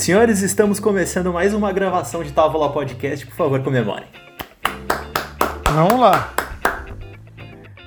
Senhores, estamos começando mais uma gravação de Távola Podcast. Por favor, comemorem. Vamos lá.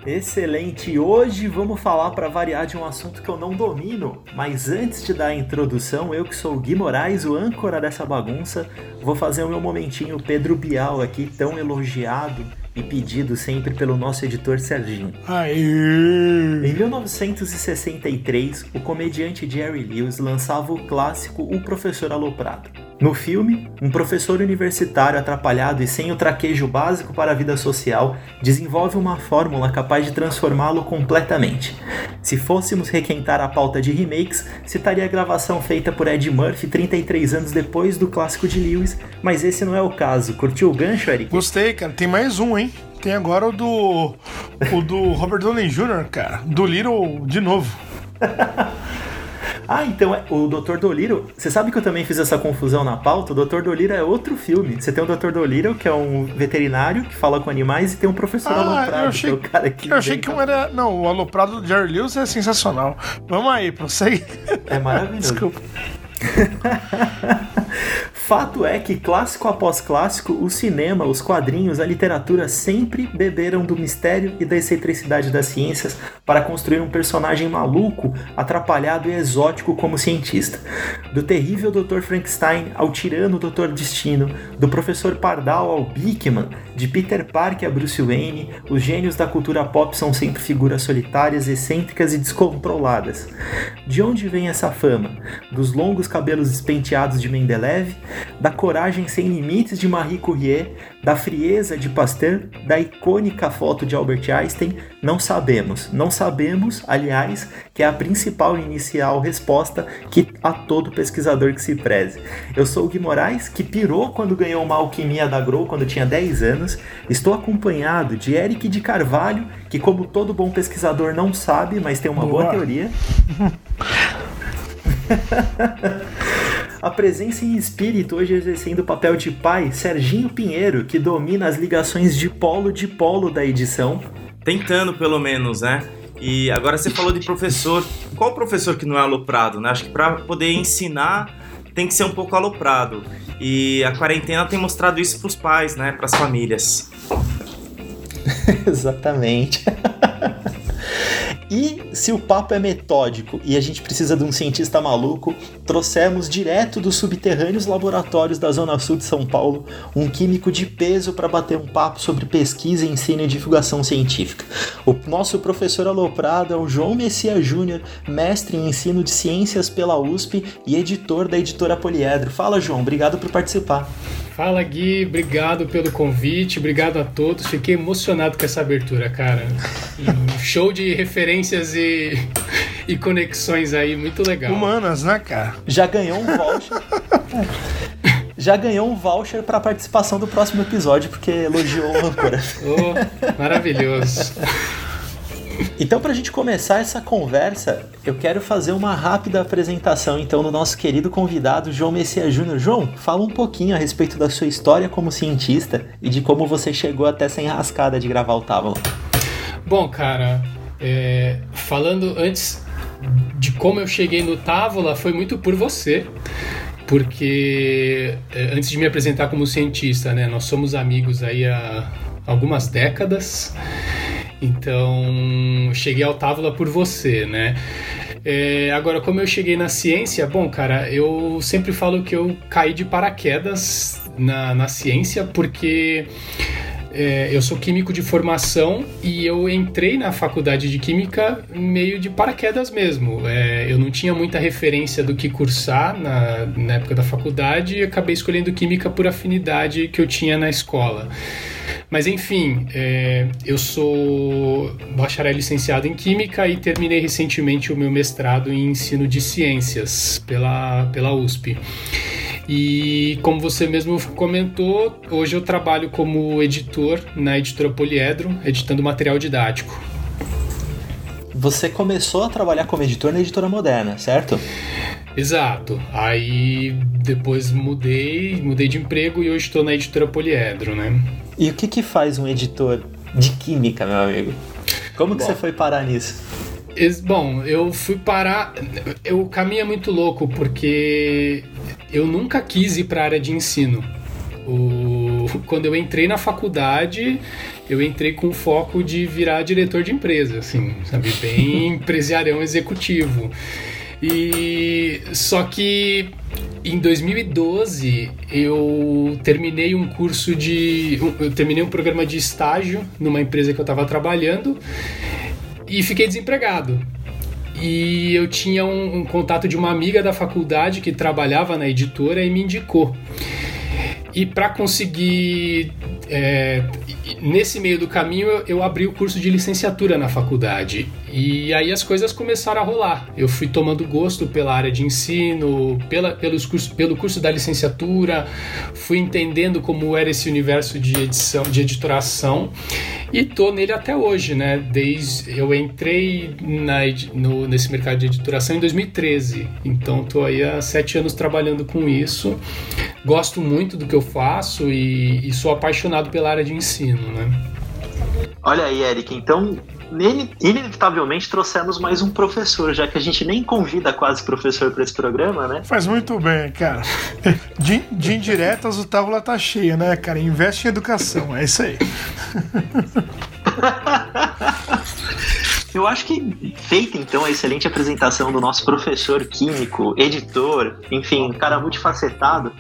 Excelente! Hoje vamos falar para variar de um assunto que eu não domino, mas antes de dar a introdução, eu que sou o Gui Moraes, o âncora dessa bagunça, vou fazer o meu momentinho Pedro Bial aqui, tão elogiado e pedido sempre pelo nosso editor Serginho. Aê. Em 1963, o comediante Jerry Lewis lançava o clássico O Professor Aloprado. No filme, um professor universitário atrapalhado e sem o traquejo básico para a vida social desenvolve uma fórmula capaz de transformá-lo completamente. Se fôssemos requentar a pauta de remakes, citaria a gravação feita por Ed Murphy 33 anos depois do clássico de Lewis, mas esse não é o caso. Curtiu o gancho, Eric? Gostei, cara. Tem mais um, hein? Tem agora o do. O do Robert Downey Jr., cara. Do Little de novo. Ah, então é, o Dr. Dolittle. Você sabe que eu também fiz essa confusão na pauta? O Dr. Dolittle é outro filme. Você tem o Dr. Dolittle, que é um veterinário que fala com animais, e tem um professor Ah, aloprado, eu achei, que é o cara que. eu achei que um era. Não, o aloprado do Jerry Lewis é sensacional. Vamos aí, prossegue. É maravilhoso. Desculpa. Fato é que, clássico após clássico, o cinema, os quadrinhos, a literatura sempre beberam do mistério e da excentricidade das ciências para construir um personagem maluco, atrapalhado e exótico como cientista. Do terrível Dr. Frankenstein ao tirano Dr. Destino, do professor Pardal ao Bickman, de Peter Parker a Bruce Wayne, os gênios da cultura pop são sempre figuras solitárias, excêntricas e descontroladas. De onde vem essa fama? Dos longos cabelos espenteados de Mendeleev, da coragem sem limites de Marie Curie, da frieza de Pasteur, da icônica foto de Albert Einstein? Não sabemos. Não sabemos, aliás, que é a principal e inicial resposta que a todo pesquisador que se preze. Eu sou o Gui Moraes, que pirou quando ganhou uma alquimia da Grow quando tinha 10 anos. Estou acompanhado de Eric de Carvalho, que como todo bom pesquisador não sabe, mas tem uma boa Boa. teoria. A presença em espírito, hoje exercendo o papel de pai, Serginho Pinheiro, que domina as ligações de polo de polo da edição. Tentando, pelo menos, né? E agora você falou de professor. Qual professor que não é aloprado, né? Acho que para poder ensinar tem que ser um pouco aloprado. E a quarentena tem mostrado isso pros pais, né? Pras famílias. Exatamente. E se o papo é metódico e a gente precisa de um cientista maluco, trouxemos direto dos subterrâneos laboratórios da Zona Sul de São Paulo um químico de peso para bater um papo sobre pesquisa, ensino e divulgação científica. O nosso professor aloprado é o João Messias Júnior, mestre em ensino de ciências pela USP e editor da editora Poliedro. Fala, João, obrigado por participar. Fala Gui, obrigado pelo convite, obrigado a todos. Fiquei emocionado com essa abertura, cara. Um show de referências e, e conexões aí, muito legal. Humanas, né, cara? já ganhou um voucher. Já ganhou um voucher para participação do próximo episódio, porque elogiou o âncora. Oh, maravilhoso. Então, para a gente começar essa conversa, eu quero fazer uma rápida apresentação então do nosso querido convidado João Messias Júnior. João, fala um pouquinho a respeito da sua história como cientista e de como você chegou até essa enrascada de gravar o Távola. Bom, cara, é, falando antes de como eu cheguei no Távola, foi muito por você. Porque é, antes de me apresentar como cientista, né, nós somos amigos aí há algumas décadas. Então, cheguei ao Távola por você, né? É, agora, como eu cheguei na ciência, bom, cara, eu sempre falo que eu caí de paraquedas na, na ciência, porque é, eu sou químico de formação e eu entrei na faculdade de química meio de paraquedas mesmo. É, eu não tinha muita referência do que cursar na, na época da faculdade e acabei escolhendo química por afinidade que eu tinha na escola. Mas enfim, é, eu sou bacharel licenciado em Química e terminei recentemente o meu mestrado em Ensino de Ciências pela, pela USP. E como você mesmo comentou, hoje eu trabalho como editor na editora Poliedro, editando material didático. Você começou a trabalhar como editor na editora moderna, certo? Exato. Aí depois mudei, mudei de emprego e hoje estou na editora Poliedro, né? E o que, que faz um editor de química, meu amigo? Como que Bom. você foi parar nisso? Bom, eu fui parar. Eu, o caminho é muito louco porque eu nunca quis ir para a área de ensino. O, quando eu entrei na faculdade, eu entrei com foco de virar diretor de empresa, assim, sabe? Bem empresarião executivo. E só que em 2012 eu terminei um curso de. Eu terminei um programa de estágio numa empresa que eu estava trabalhando e fiquei desempregado. E eu tinha um, um contato de uma amiga da faculdade que trabalhava na editora e me indicou. E para conseguir. É, nesse meio do caminho, eu, eu abri o curso de licenciatura na faculdade. E aí as coisas começaram a rolar. Eu fui tomando gosto pela área de ensino, pela, pelos cursos, pelo curso da licenciatura, fui entendendo como era esse universo de edição, de editoração e tô nele até hoje, né? Desde eu entrei na, no, nesse mercado de editoração em 2013, então tô aí há sete anos trabalhando com isso. Gosto muito do que eu faço e, e sou apaixonado pela área de ensino, né? Olha aí, Eric, então inevitavelmente trouxemos mais um professor, já que a gente nem convida quase professor para esse programa, né? Faz muito bem, cara. De, de indiretas o tábua tá cheia, né, cara? Investe em educação, é isso aí. Eu acho que feita então a excelente apresentação do nosso professor químico, editor, enfim, um cara multifacetado,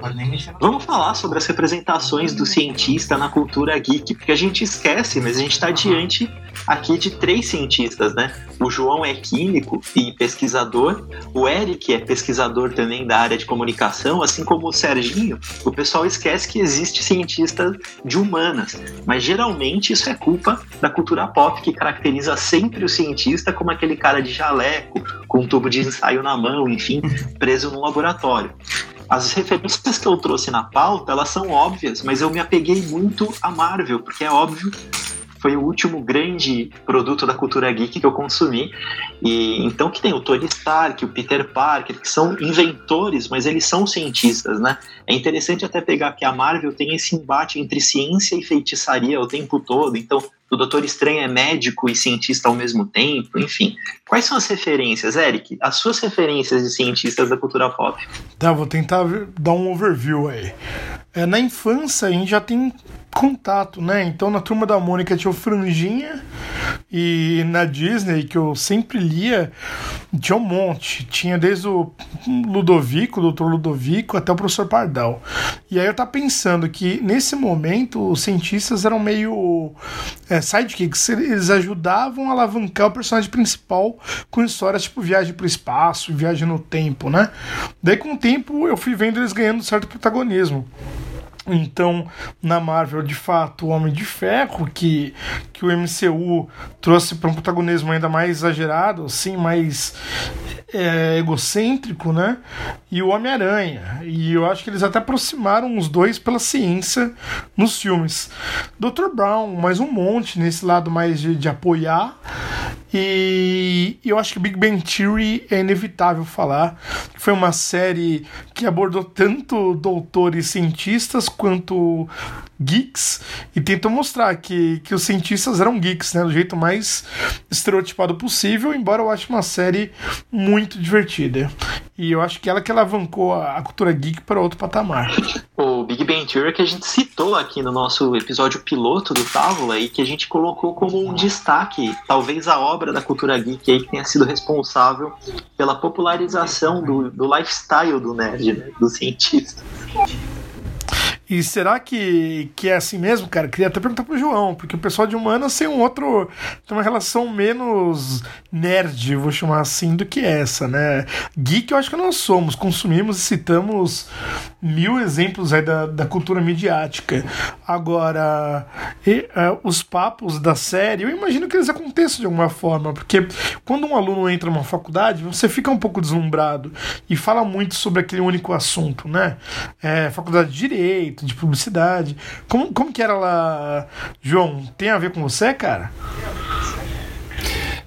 vamos falar sobre as representações do cientista na cultura geek, porque a gente esquece, mas a gente está diante aqui de três cientistas, né? O João é químico e pesquisador, o Eric é pesquisador também da área de comunicação, assim como o Serginho. O pessoal esquece que existe cientista de humanas, mas geralmente isso é culpa da cultura pop que caracteriza sempre o cientista cientista como aquele cara de jaleco, com um tubo de ensaio na mão, enfim, preso num laboratório. As referências que eu trouxe na pauta, elas são óbvias, mas eu me apeguei muito a Marvel, porque é óbvio foi o último grande produto da cultura geek que eu consumi. E então que tem o Tony Stark, o Peter Parker, que são inventores, mas eles são cientistas, né? É interessante até pegar que a Marvel tem esse embate entre ciência e feitiçaria o tempo todo. Então, o Doutor Estranho é médico e cientista ao mesmo tempo, enfim. Quais são as referências, Eric? As suas referências de cientistas da cultura pop? Tá, vou tentar dar um overview aí. É, na infância a gente já tem contato, né? Então na turma da Mônica tinha o Franjinha e na Disney, que eu sempre lia, tinha um monte. Tinha desde o Ludovico, o Dr. Ludovico, até o professor Pardal. E aí eu tava pensando que nesse momento os cientistas eram meio é, sidekicks, eles ajudavam a alavancar o personagem principal com histórias tipo viagem para o espaço, viagem no tempo, né? Daí com o tempo eu fui vendo eles ganhando certo protagonismo. Então, na Marvel, de fato, o Homem de Ferro, que, que o MCU trouxe para um protagonismo ainda mais exagerado, assim, mais é, egocêntrico, né? E o Homem-Aranha. E eu acho que eles até aproximaram os dois pela ciência nos filmes. Dr. Brown, mais um monte nesse lado mais de, de apoiar. E eu acho que Big Bang Theory é inevitável falar. Foi uma série que abordou tanto doutores cientistas quanto geeks e tentou mostrar que, que os cientistas eram geeks, né? Do jeito mais estereotipado possível, embora eu ache uma série muito divertida. E eu acho que ela que alavancou a, a cultura geek para outro patamar. O Big Bang Theory que a gente citou aqui no nosso episódio piloto do Távola e que a gente colocou como um destaque, talvez a obra da cultura geek aí que tenha sido responsável pela popularização do, do lifestyle do nerd, né? do cientista. E será que, que é assim mesmo, cara? Queria até perguntar pro João, porque o pessoal de humanas tem um outro. tem uma relação menos nerd, vou chamar assim, do que essa, né? Geek eu acho que nós somos, consumimos e citamos mil exemplos aí da, da cultura midiática. Agora, e, uh, os papos da série, eu imagino que eles aconteçam de alguma forma, porque quando um aluno entra numa faculdade, você fica um pouco deslumbrado e fala muito sobre aquele único assunto, né? É, faculdade de Direito de publicidade. Como, como que era lá, João? Tem a ver com você, cara?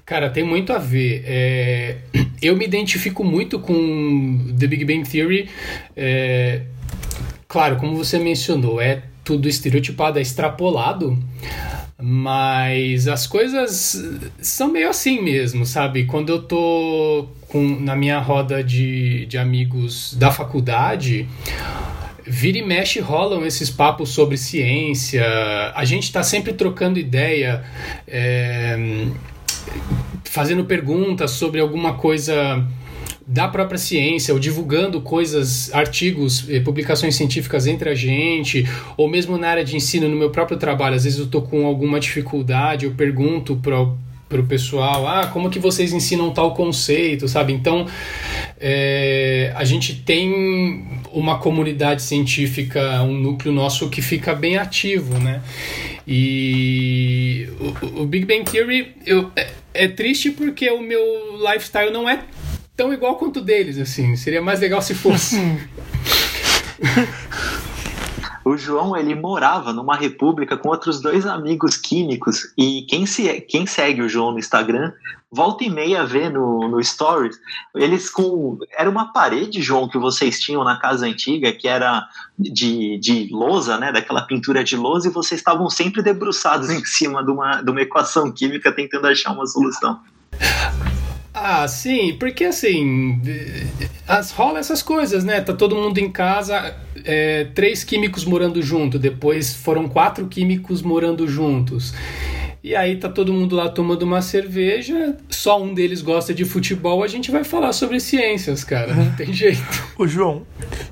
Cara, tem muito a ver. É, eu me identifico muito com The Big Bang Theory. É, claro, como você mencionou, é tudo estereotipado, é extrapolado. Mas as coisas são meio assim mesmo, sabe? Quando eu tô com, na minha roda de, de amigos da faculdade, vira e mexe rolam esses papos sobre ciência. A gente está sempre trocando ideia, é, fazendo perguntas sobre alguma coisa da própria ciência, ou divulgando coisas, artigos, eh, publicações científicas entre a gente, ou mesmo na área de ensino, no meu próprio trabalho, às vezes eu estou com alguma dificuldade, eu pergunto para para o pessoal, ah, como que vocês ensinam tal conceito, sabe? Então, é, a gente tem uma comunidade científica, um núcleo nosso que fica bem ativo, né? E o, o Big Bang Theory eu, é, é triste porque o meu lifestyle não é tão igual quanto deles, assim. Seria mais legal se fosse. o João ele morava numa república com outros dois amigos químicos e quem, se, quem segue o João no Instagram volta e meia vê no, no Stories eles com era uma parede João que vocês tinham na casa antiga que era de, de lousa né daquela pintura de lousa e vocês estavam sempre debruçados em cima de uma, de uma equação química tentando achar uma solução ah, sim, porque assim, as, rola essas coisas, né? Tá todo mundo em casa, é, três químicos morando junto, depois foram quatro químicos morando juntos. E aí tá todo mundo lá tomando uma cerveja, só um deles gosta de futebol, a gente vai falar sobre ciências, cara, não tem jeito. Ô João,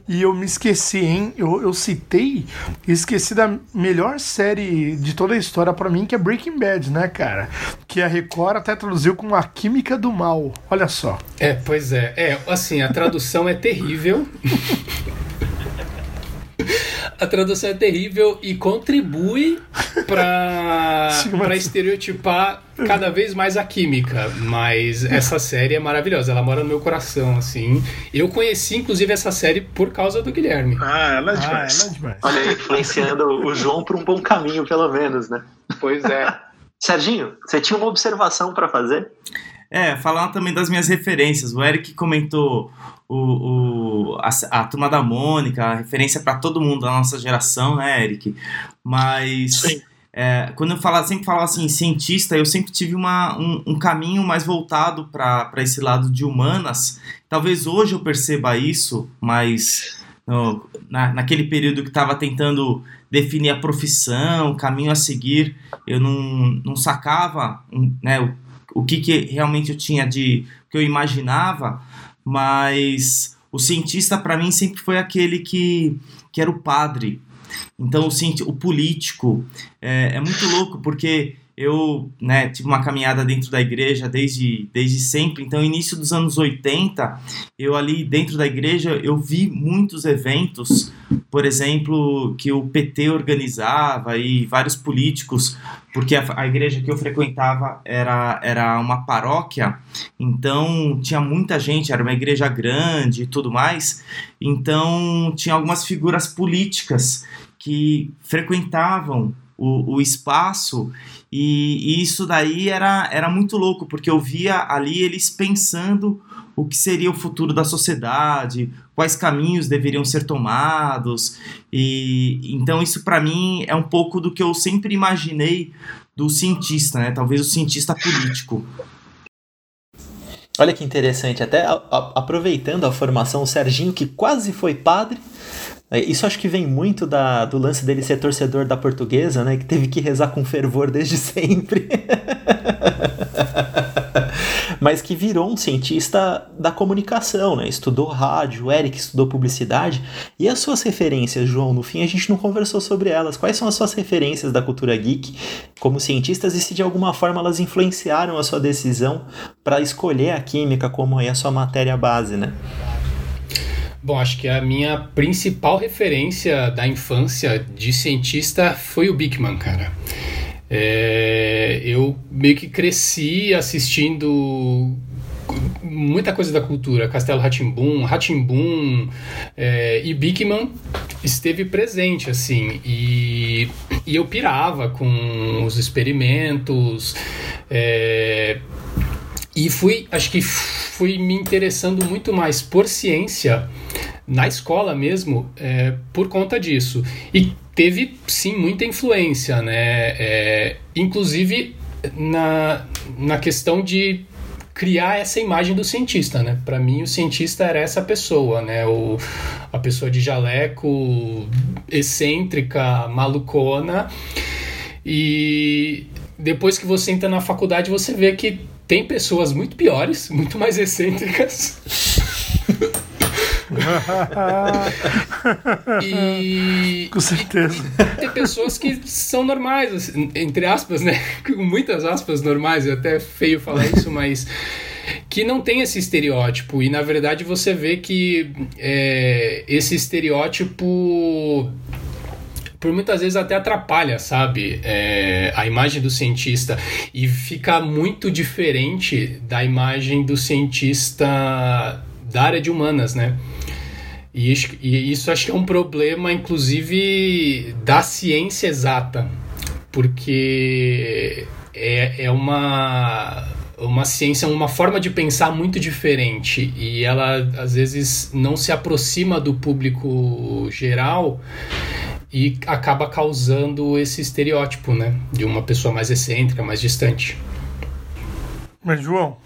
e eu me esqueci, hein? Eu, eu citei esqueci da melhor série de toda a história para mim, que é Breaking Bad, né, cara? Que a Record até traduziu com A Química do Mal. Olha só. É, pois é. É, assim, a tradução é terrível. a tradução é terrível e contribui para estereotipar cada vez mais a química. Mas essa série é maravilhosa, ela mora no meu coração, assim. Eu conheci, inclusive, essa série por causa do Guilherme. Ah, ela é demais. Ah, ela é demais. Olha aí, influenciando o João por um bom caminho, pelo menos, né? Pois é. Serginho, você tinha uma observação para fazer? É, falar também das minhas referências. O Eric comentou o, o, a, a Turma da Mônica, a referência para todo mundo da nossa geração, né, Eric? Mas é, quando eu falava, sempre falava assim, cientista, eu sempre tive uma, um, um caminho mais voltado para esse lado de humanas. Talvez hoje eu perceba isso, mas no, na, naquele período que estava tentando definir a profissão, o caminho a seguir, eu não, não sacava né, o, o que, que realmente eu tinha de. que eu imaginava mas o cientista para mim sempre foi aquele que, que era o padre. Então o, o político é, é muito louco porque eu né, tive uma caminhada dentro da igreja desde, desde sempre, então início dos anos 80, eu ali dentro da igreja, eu vi muitos eventos, por exemplo, que o PT organizava e vários políticos, porque a, a igreja que eu frequentava era, era uma paróquia, então tinha muita gente, era uma igreja grande e tudo mais, então tinha algumas figuras políticas que frequentavam o, o espaço e, e, isso daí era, era muito louco, porque eu via ali eles pensando o que seria o futuro da sociedade, quais caminhos deveriam ser tomados. E então isso para mim é um pouco do que eu sempre imaginei do cientista, né? Talvez o cientista político. Olha que interessante, até a, a, aproveitando a formação, o Serginho que quase foi padre, isso acho que vem muito da, do lance dele ser torcedor da portuguesa, né? Que teve que rezar com fervor desde sempre. Mas que virou um cientista da comunicação, né? Estudou rádio, o Eric estudou publicidade. E as suas referências, João? No fim a gente não conversou sobre elas. Quais são as suas referências da cultura geek como cientistas e se de alguma forma elas influenciaram a sua decisão para escolher a química como aí a sua matéria base, né? Bom, acho que a minha principal referência da infância de cientista foi o Bigman, cara. É, eu meio que cresci assistindo muita coisa da cultura, Castelo Ratimbum, Ratimbum é, e Bigman esteve presente assim e, e eu pirava com os experimentos é, e fui, acho que fui me interessando muito mais por ciência na escola mesmo é, por conta disso. E teve sim muita influência, né? É, inclusive na, na questão de criar essa imagem do cientista, né? Para mim, o cientista era essa pessoa, né? O, a pessoa de jaleco, excêntrica, malucona. E depois que você entra na faculdade, você vê que tem pessoas muito piores, muito mais excêntricas. e, Com certeza. E tem pessoas que são normais, assim, entre aspas, né? Com muitas aspas normais, é até feio falar isso, mas que não tem esse estereótipo. E na verdade você vê que é, esse estereótipo por muitas vezes até atrapalha, sabe? É, a imagem do cientista e fica muito diferente da imagem do cientista da área de humanas, né? E isso, e isso acho que é um problema, inclusive, da ciência exata, porque é, é uma, uma ciência, uma forma de pensar muito diferente e ela às vezes não se aproxima do público geral e acaba causando esse estereótipo, né, de uma pessoa mais excêntrica, mais distante. Mas, João,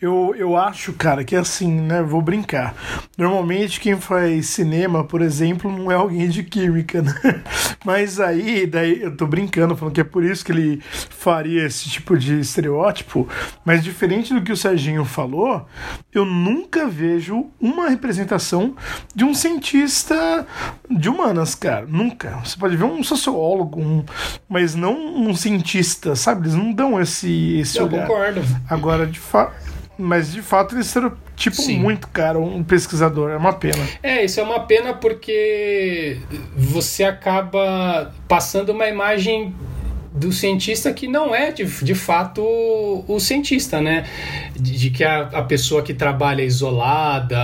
eu, eu acho, cara, que é assim, né? Vou brincar. Normalmente quem faz cinema, por exemplo, não é alguém de química, né? Mas aí, daí eu tô brincando, falando que é por isso que ele faria esse tipo de estereótipo. Mas diferente do que o Serginho falou, eu nunca vejo uma representação de um cientista de humanas, cara. Nunca. Você pode ver um sociólogo, um, mas não um cientista, sabe? Eles não dão esse, esse eu olhar. concordo. Agora, de fato. Mas de fato eles serão tipo Sim. muito cara um pesquisador, é uma pena. É, isso é uma pena porque você acaba passando uma imagem do cientista que não é de, de fato o, cientista, né? De, de que a, a, pessoa que trabalha isolada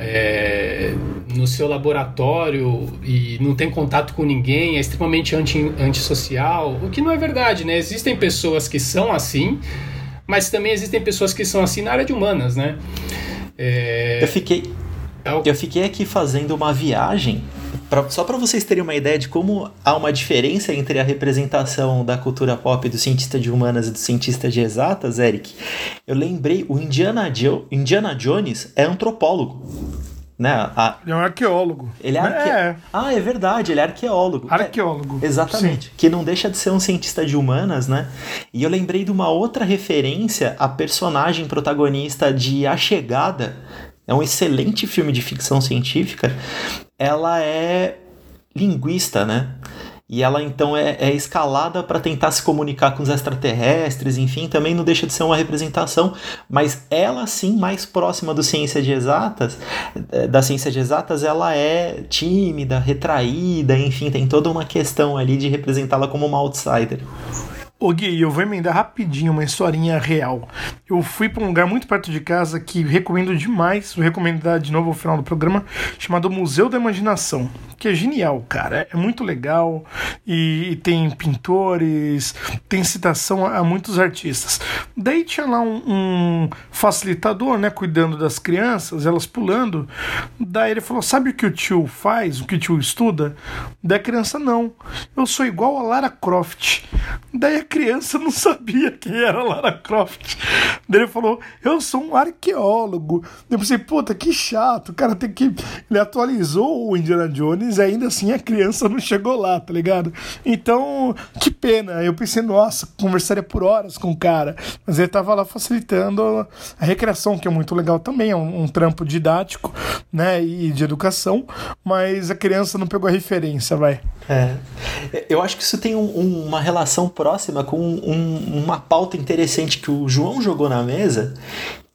é, no seu laboratório e não tem contato com ninguém, é extremamente anti, antissocial, o que não é verdade, né? Existem pessoas que são assim mas também existem pessoas que são assim na área de humanas, né? É... Eu fiquei. É eu fiquei aqui fazendo uma viagem Pra, só para vocês terem uma ideia de como há uma diferença entre a representação da cultura pop do cientista de humanas e do cientista de exatas, Eric, eu lembrei, o Indiana, jo Indiana Jones é antropólogo. Né? A... Ele é um arqueólogo. Ele é, arque... é, Ah, é verdade, ele é arqueólogo. Arqueólogo. É, exatamente. Sim. Que não deixa de ser um cientista de humanas, né? E eu lembrei de uma outra referência a personagem protagonista de A Chegada. É um excelente filme de ficção científica. Ela é linguista, né? E ela então é, é escalada para tentar se comunicar com os extraterrestres, enfim, também não deixa de ser uma representação, mas ela sim, mais próxima do ciência de exatas, eh, da ciência de exatas, ela é tímida, retraída, enfim, tem toda uma questão ali de representá-la como uma outsider. Ô Gui, eu vou emendar rapidinho uma historinha real. Eu fui para um lugar muito perto de casa que recomendo demais, vou recomendar de novo ao final do programa, chamado Museu da Imaginação, que é genial, cara. É muito legal e, tem pintores, tem citação a, muitos artistas. Daí tinha lá um, um, facilitador, né, cuidando das crianças, elas pulando. Daí ele falou: Sabe o que o tio faz, o que o tio estuda? Daí a criança: Não, eu sou igual a Lara Croft. Daí criança não sabia quem era Lara Croft. Daí ele falou: Eu sou um arqueólogo. Eu pensei: Puta, que chato. O cara tem que. Ele atualizou o Indiana Jones e ainda assim a criança não chegou lá, tá ligado? Então, que pena. Eu pensei: Nossa, conversaria por horas com o cara. Mas ele tava lá facilitando a recreação, que é muito legal também. É um, um trampo didático, né? E de educação. Mas a criança não pegou a referência, vai. É. Eu acho que isso tem um, um, uma relação próxima com um, uma pauta interessante que o João jogou na mesa,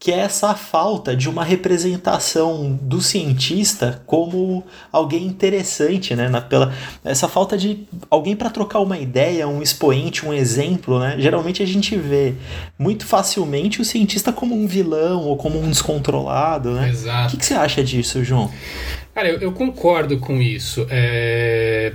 que é essa falta de uma representação do cientista como alguém interessante, né? Na, pela, essa falta de alguém para trocar uma ideia, um expoente, um exemplo, né? Geralmente a gente vê muito facilmente o cientista como um vilão ou como um descontrolado, né? Exato. O que, que você acha disso, João? Cara, eu, eu concordo com isso. É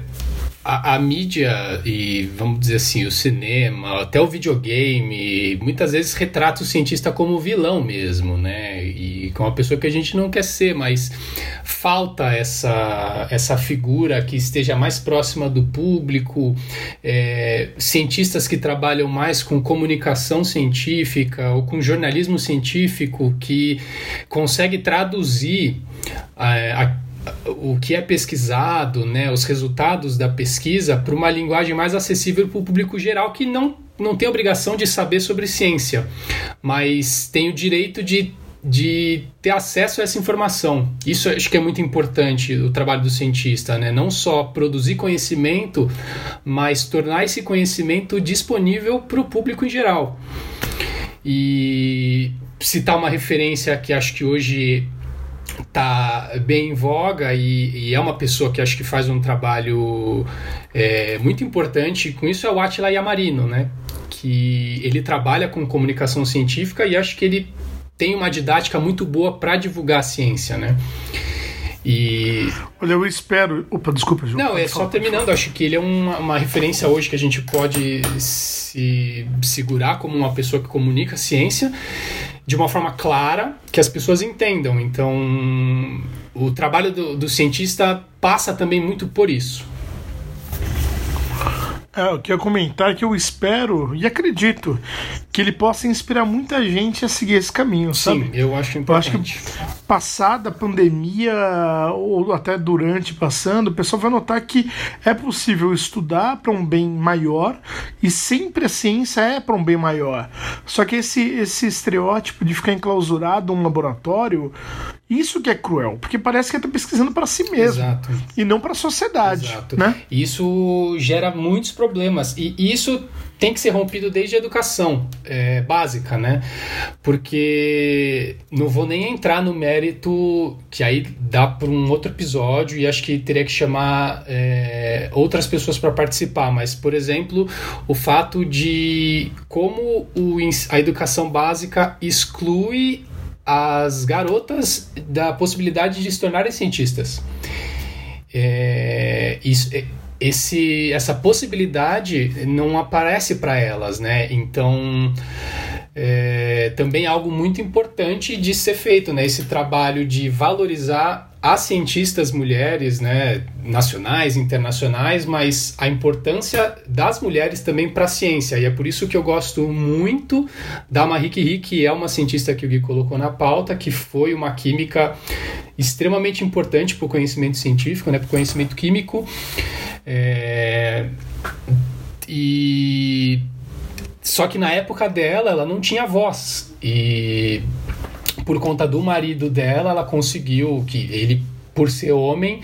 a, a, mídia e, vamos dizer assim, o cinema, até o videogame, muitas vezes retrata o cientista como vilão mesmo, né? E é uma pessoa que a gente não quer ser, mas falta essa, essa figura que esteja mais próxima do público, é, cientistas que trabalham mais com comunicação científica ou com jornalismo científico que consegue traduzir a, a o que é pesquisado, né, os resultados da pesquisa, para uma linguagem mais acessível para o público geral que não, não tem obrigação de saber sobre ciência, mas tem o direito de, de ter acesso a essa informação. Isso acho que é muito importante o trabalho do cientista, né? não só produzir conhecimento, mas tornar esse conhecimento disponível para o público em geral. E citar uma referência que acho que hoje tá bem em voga e, e, é uma pessoa que acho que faz um trabalho é, muito importante com isso é o Attila Yamarino, né? Que ele trabalha com comunicação científica e acho que ele tem uma didática muito boa para divulgar a ciência, né? E... Olha, eu espero. Opa, desculpa, João. Não, é só terminando. Acho que ele é uma, uma, referência hoje que a gente pode se segurar como uma pessoa que comunica ciência de uma forma clara que as pessoas entendam. Então, o trabalho do, do cientista passa também muito por isso. É, eu queria comentar que eu espero e acredito que ele possa inspirar muita gente a seguir esse caminho, sabe? Sim, eu acho importante. Eu acho que passada a pandemia ou até durante passando, o pessoal vai notar que é possível estudar para um bem maior e sempre a ciência é para um bem maior. Só que esse esse estereótipo de ficar enclausurado num laboratório, isso que é cruel, porque parece que está pesquisando para si mesmo Exato. e não para a sociedade. Exato. Né? Isso gera muitos problemas e isso tem que ser rompido desde a educação é, básica, né? Porque não vou nem entrar no mérito que aí dá para um outro episódio e acho que teria que chamar é, outras pessoas para participar. Mas, por exemplo, o fato de como o, a educação básica exclui as garotas da possibilidade de se tornarem cientistas. É, isso, é, esse, essa possibilidade não aparece para elas, né? Então é, também é algo muito importante de ser feito, né? Esse trabalho de valorizar as cientistas mulheres, né, nacionais, internacionais, mas a importância das mulheres também para a ciência. E é por isso que eu gosto muito da Marie Curie, que é uma cientista que o Gui colocou na pauta, que foi uma química extremamente importante para o conhecimento científico, né, para o conhecimento químico. É... E só que na época dela, ela não tinha voz. E por conta do marido dela, ela conseguiu que ele, por ser homem,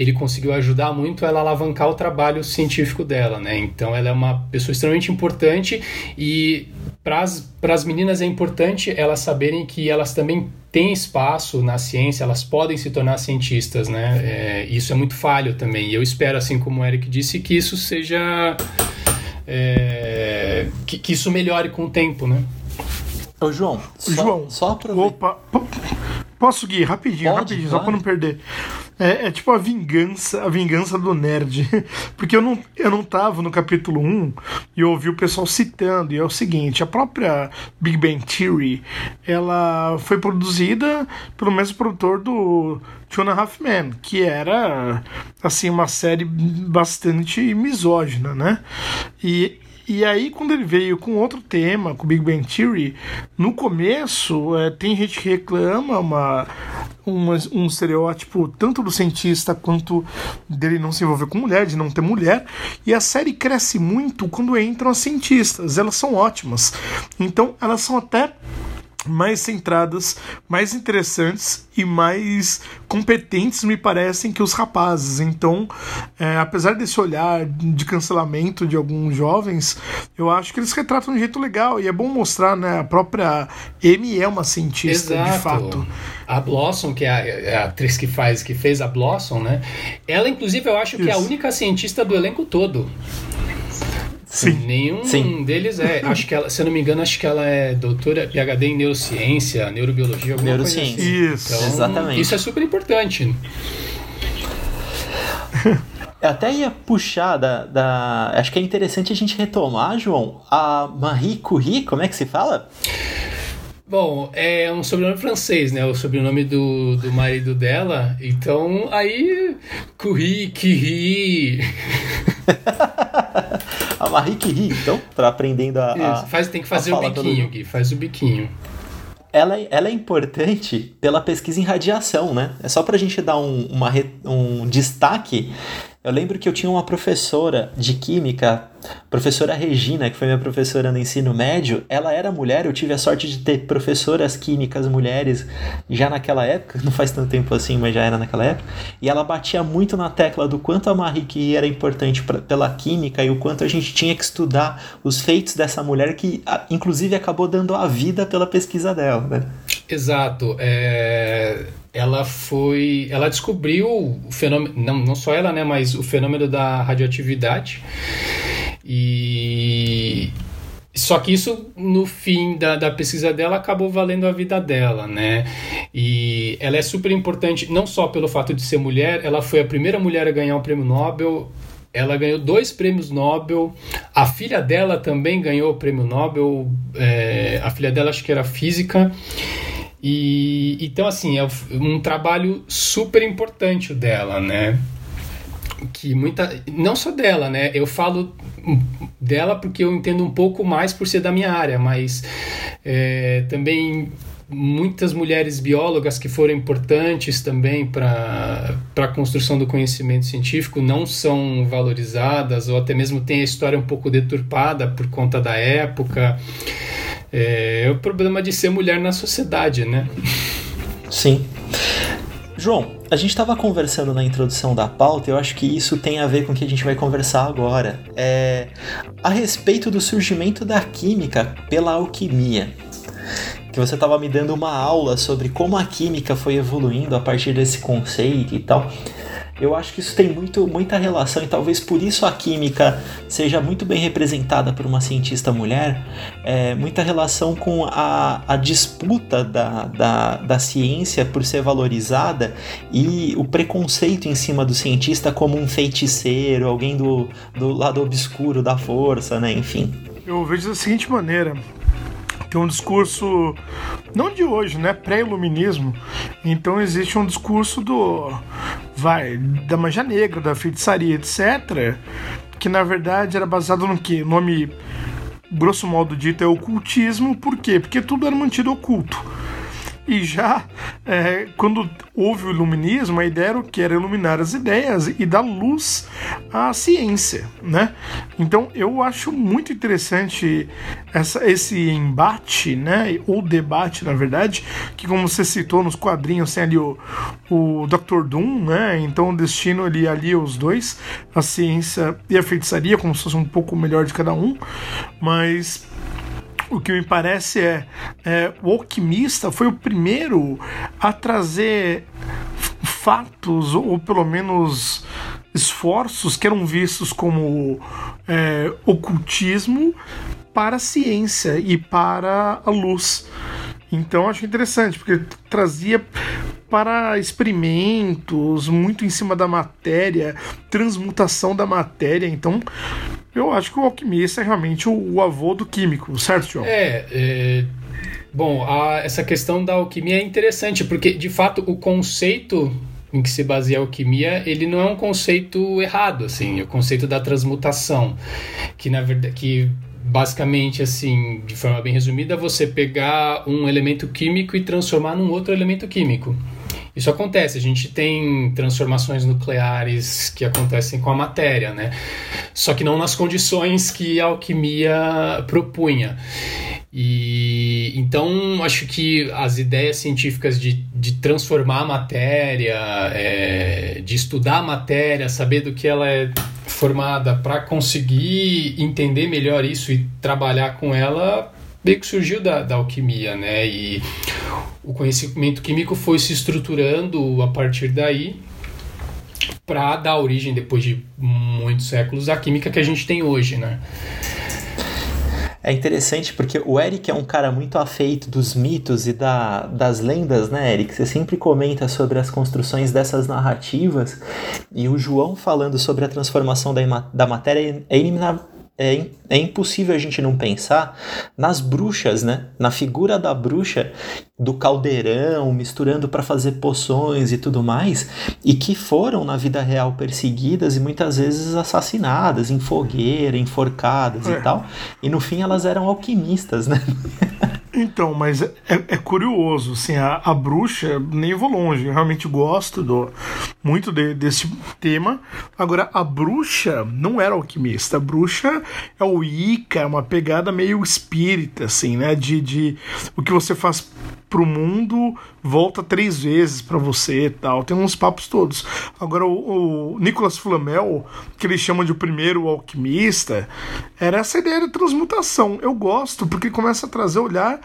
ele conseguiu ajudar muito ela a alavancar o trabalho científico dela, né? Então ela é uma pessoa extremamente importante e para as meninas é importante elas saberem que elas também têm espaço na ciência, elas podem se tornar cientistas, né? É, isso é muito falho também. E eu espero, assim como o Eric disse, que isso seja. É, que, que isso melhore com o tempo, né? Ô, João, só, João, só Opa, posso, Gui? Rapidinho, Pode, rapidinho, só pra não perder. É, é, tipo a vingança, a vingança do nerd. Porque eu não, eu não tava no capítulo 1 e eu ouvi o pessoal citando, e é o seguinte, a própria Big Bang Theory, ela foi produzida pelo mesmo produtor do Two and a Half Men, que era, assim, uma série bastante misógina, né? E e aí, quando ele veio com outro tema, com Big Bang Theory, no começo é, tem gente que reclama uma, uma, um estereótipo tanto do cientista quanto dele não se envolver com mulher, de não ter mulher. E a série cresce muito quando entram as cientistas. Elas são ótimas. Então, elas são até mais centradas, mais interessantes e mais competentes me parecem que os rapazes. Então, é, apesar desse olhar de cancelamento de alguns jovens, eu acho que eles retratam de um jeito legal e é bom mostrar, né? A própria Amy é uma cientista Exato. de fato. A Blossom, que é a, é a, atriz que faz, que fez a Blossom, né? Ela, inclusive, eu acho Isso. que é a única cientista do elenco todo. Sim. Nenhum Sim. deles é. Acho que ela, se eu não me engano, acho que ela é doutora PhD em neurociência, neurobiologia, alguma Neurociência. coisa assim. Isso. Então, Exatamente. Isso é super importante. Eu até ia puxar da, da. Acho que é interessante a gente retomar, João, a Marie Curie, como é que se fala? Bom, é um sobrenome francês, né? O sobrenome do, do marido dela. Então, aí. Curie, Curie. a Marie Curie, então, tá aprendendo a. Isso, faz, tem que fazer o biquinho, Gui, faz o biquinho. Ela, ela é importante pela pesquisa em radiação, né? É só pra gente dar um, uma, um destaque eu lembro que eu tinha uma professora de química, professora Regina, que foi minha professora no ensino médio. Ela era mulher, eu tive a sorte de ter professoras químicas mulheres já naquela época, não faz tanto tempo assim, mas já era naquela época. E ela batia muito na tecla do quanto a Marie Curie era importante pra, pela química e o quanto a gente tinha que estudar os feitos dessa mulher que, inclusive, acabou dando a vida pela pesquisa dela, né? Exato. É ela foi. Ela descobriu o fenômeno. Não, não só ela, né? Mas o fenômeno da radioatividade. E. Só que isso, no fim da, da pesquisa dela, acabou valendo a vida dela, né? E ela é super importante, não só pelo fato de ser mulher, ela foi a primeira mulher a ganhar o um prêmio Nobel, ela ganhou dois prêmios Nobel. A filha dela também ganhou o prêmio Nobel. É, a filha dela acho que era física. E então assim, é um trabalho super importante o dela, né? Que muita, não só dela, né? Eu falo dela porque eu entendo um pouco mais por ser da minha área, mas é, também muitas mulheres biólogas que foram importantes também para a construção do conhecimento científico não são valorizadas ou até mesmo tem a história um pouco deturpada por conta da época. É, é o problema de ser mulher na sociedade, né? Sim. João, a gente estava conversando na introdução da pauta, eu acho que isso tem a ver com o que a gente vai conversar agora. É a respeito do surgimento da química pela alquimia. Que você estava me dando uma aula sobre como a química foi evoluindo a partir desse conceito e tal. Eu acho que isso tem muito, muita relação e talvez por isso a química seja muito bem representada por uma cientista mulher, é, muita relação com a, a disputa da, da, da ciência por ser valorizada e o preconceito em cima do cientista como um feiticeiro, alguém do, do lado obscuro da força, né? Enfim. Eu vejo da seguinte maneira: que é um discurso não de hoje, né, pré-iluminismo. Então existe um discurso do vai da magia negra, da feitiçaria, etc, que na verdade era baseado no que? Nome grosso modo dito é ocultismo, por quê? Porque tudo era mantido oculto. E já é, quando houve o iluminismo, a ideia era o que? Era iluminar as ideias e dar luz à ciência, né? Então eu acho muito interessante essa, esse embate, né? Ou debate, na verdade, que como você citou nos quadrinhos, tem ali o, o Dr. Doom, né? Então o destino ali ali os dois, a ciência e a feitiçaria, como se fosse um pouco melhor de cada um, mas o que me parece é, é o alquimista foi o primeiro a trazer fatos ou pelo menos esforços que eram vistos como é, ocultismo para a ciência e para a luz. Então acho interessante, porque trazia para experimentos, muito em cima da matéria, transmutação da matéria. Então eu acho que o alquimista é realmente o, o avô do químico, certo, João? É, é... Bom, a, essa questão da alquimia é interessante, porque de fato o conceito em que se baseia a alquimia, ele não é um conceito errado, assim, é o conceito da transmutação, que na verdade que basicamente assim, de forma bem resumida, você pegar um elemento químico e transformar num outro elemento químico. Isso acontece, a gente tem transformações nucleares que acontecem com a matéria, né? Só que não nas condições que a alquimia propunha. E então acho que as ideias científicas de, de transformar a matéria, é, de estudar a matéria, saber do que ela é formada para conseguir entender melhor isso e trabalhar com ela meio que surgiu da, da alquimia, né? E o conhecimento químico foi se estruturando a partir daí para dar origem, depois de muitos séculos, à química que a gente tem hoje, né? É interessante porque o Eric é um cara muito afeito dos mitos e da, das lendas, né, Eric? Você sempre comenta sobre as construções dessas narrativas e o João falando sobre a transformação da, da matéria é é, é impossível a gente não pensar nas bruxas, né? Na figura da bruxa do caldeirão, misturando para fazer poções e tudo mais, e que foram na vida real perseguidas e muitas vezes assassinadas em fogueira, enforcadas é. e tal. E no fim elas eram alquimistas, né? Então, mas é, é, curioso, assim, a, a, bruxa, nem vou longe, eu realmente gosto do, muito de, desse tema. Agora, a bruxa não era alquimista, a bruxa é o Ica, é uma pegada meio espírita, assim, né? De, de o que você faz pro mundo volta três vezes para você e tal. Tem uns papos todos. Agora, o, o Nicolas Flamel, que eles chamam de o primeiro alquimista, era essa ideia de transmutação. Eu gosto, porque começa a trazer o olhar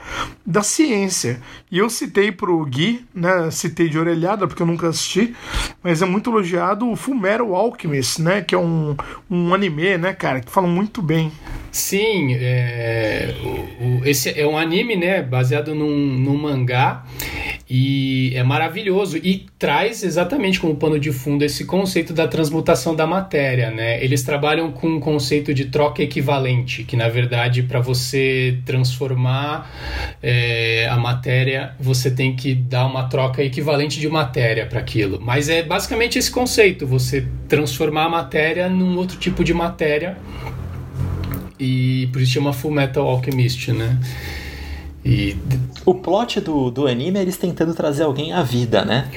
da ciência. E eu citei pro Gui, né? Citei de orelhada, porque eu nunca assisti, mas é muito elogiado o Fumero Alchemist, né? Que é um, um anime, né, cara, que fala muito bem. Sim, é, o, o, esse é um anime, né, baseado num, num mangá e é maravilhoso e traz exatamente como pano de fundo esse conceito da transmutação da matéria, né? Eles trabalham com um conceito de troca equivalente, que na verdade para você transformar é, a matéria você tem que dar uma troca equivalente de matéria para aquilo. Mas é basicamente esse conceito, você transformar a matéria num outro tipo de matéria e por isso chama Full Metal Alchemist, né? E... O plot do, do anime é eles tentando trazer alguém à vida, né?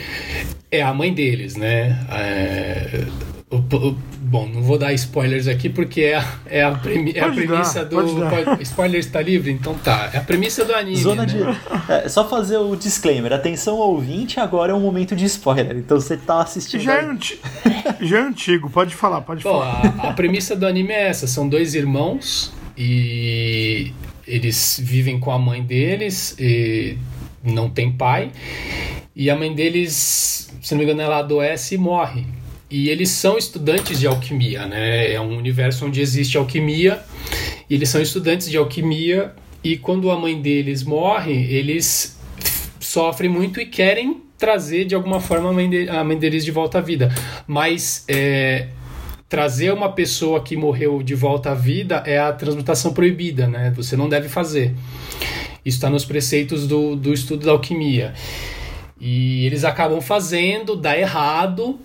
É a mãe deles, né? É... O, o, bom, não vou dar spoilers aqui porque é a, é a, premi, é a premissa dar, do. Pode, spoiler está livre? Então tá. É a premissa do anime. Zona né? de. É, só fazer o disclaimer: atenção ouvinte, agora é um momento de spoiler. Então você tá assistindo. Já, é, anti... Já é antigo, pode falar, pode bom, falar. A, a premissa do anime é essa: são dois irmãos e eles vivem com a mãe deles e não tem pai. E a mãe deles, se não me engano, ela adoece e morre. E eles são estudantes de alquimia, né? É um universo onde existe alquimia. E eles são estudantes de alquimia. E quando a mãe deles morre, eles sofrem muito e querem trazer de alguma forma a mãe, a mãe deles de volta à vida. Mas é, trazer uma pessoa que morreu de volta à vida é a transmutação proibida, né? Você não deve fazer. Isso está nos preceitos do, do estudo da alquimia. E eles acabam fazendo, dá errado,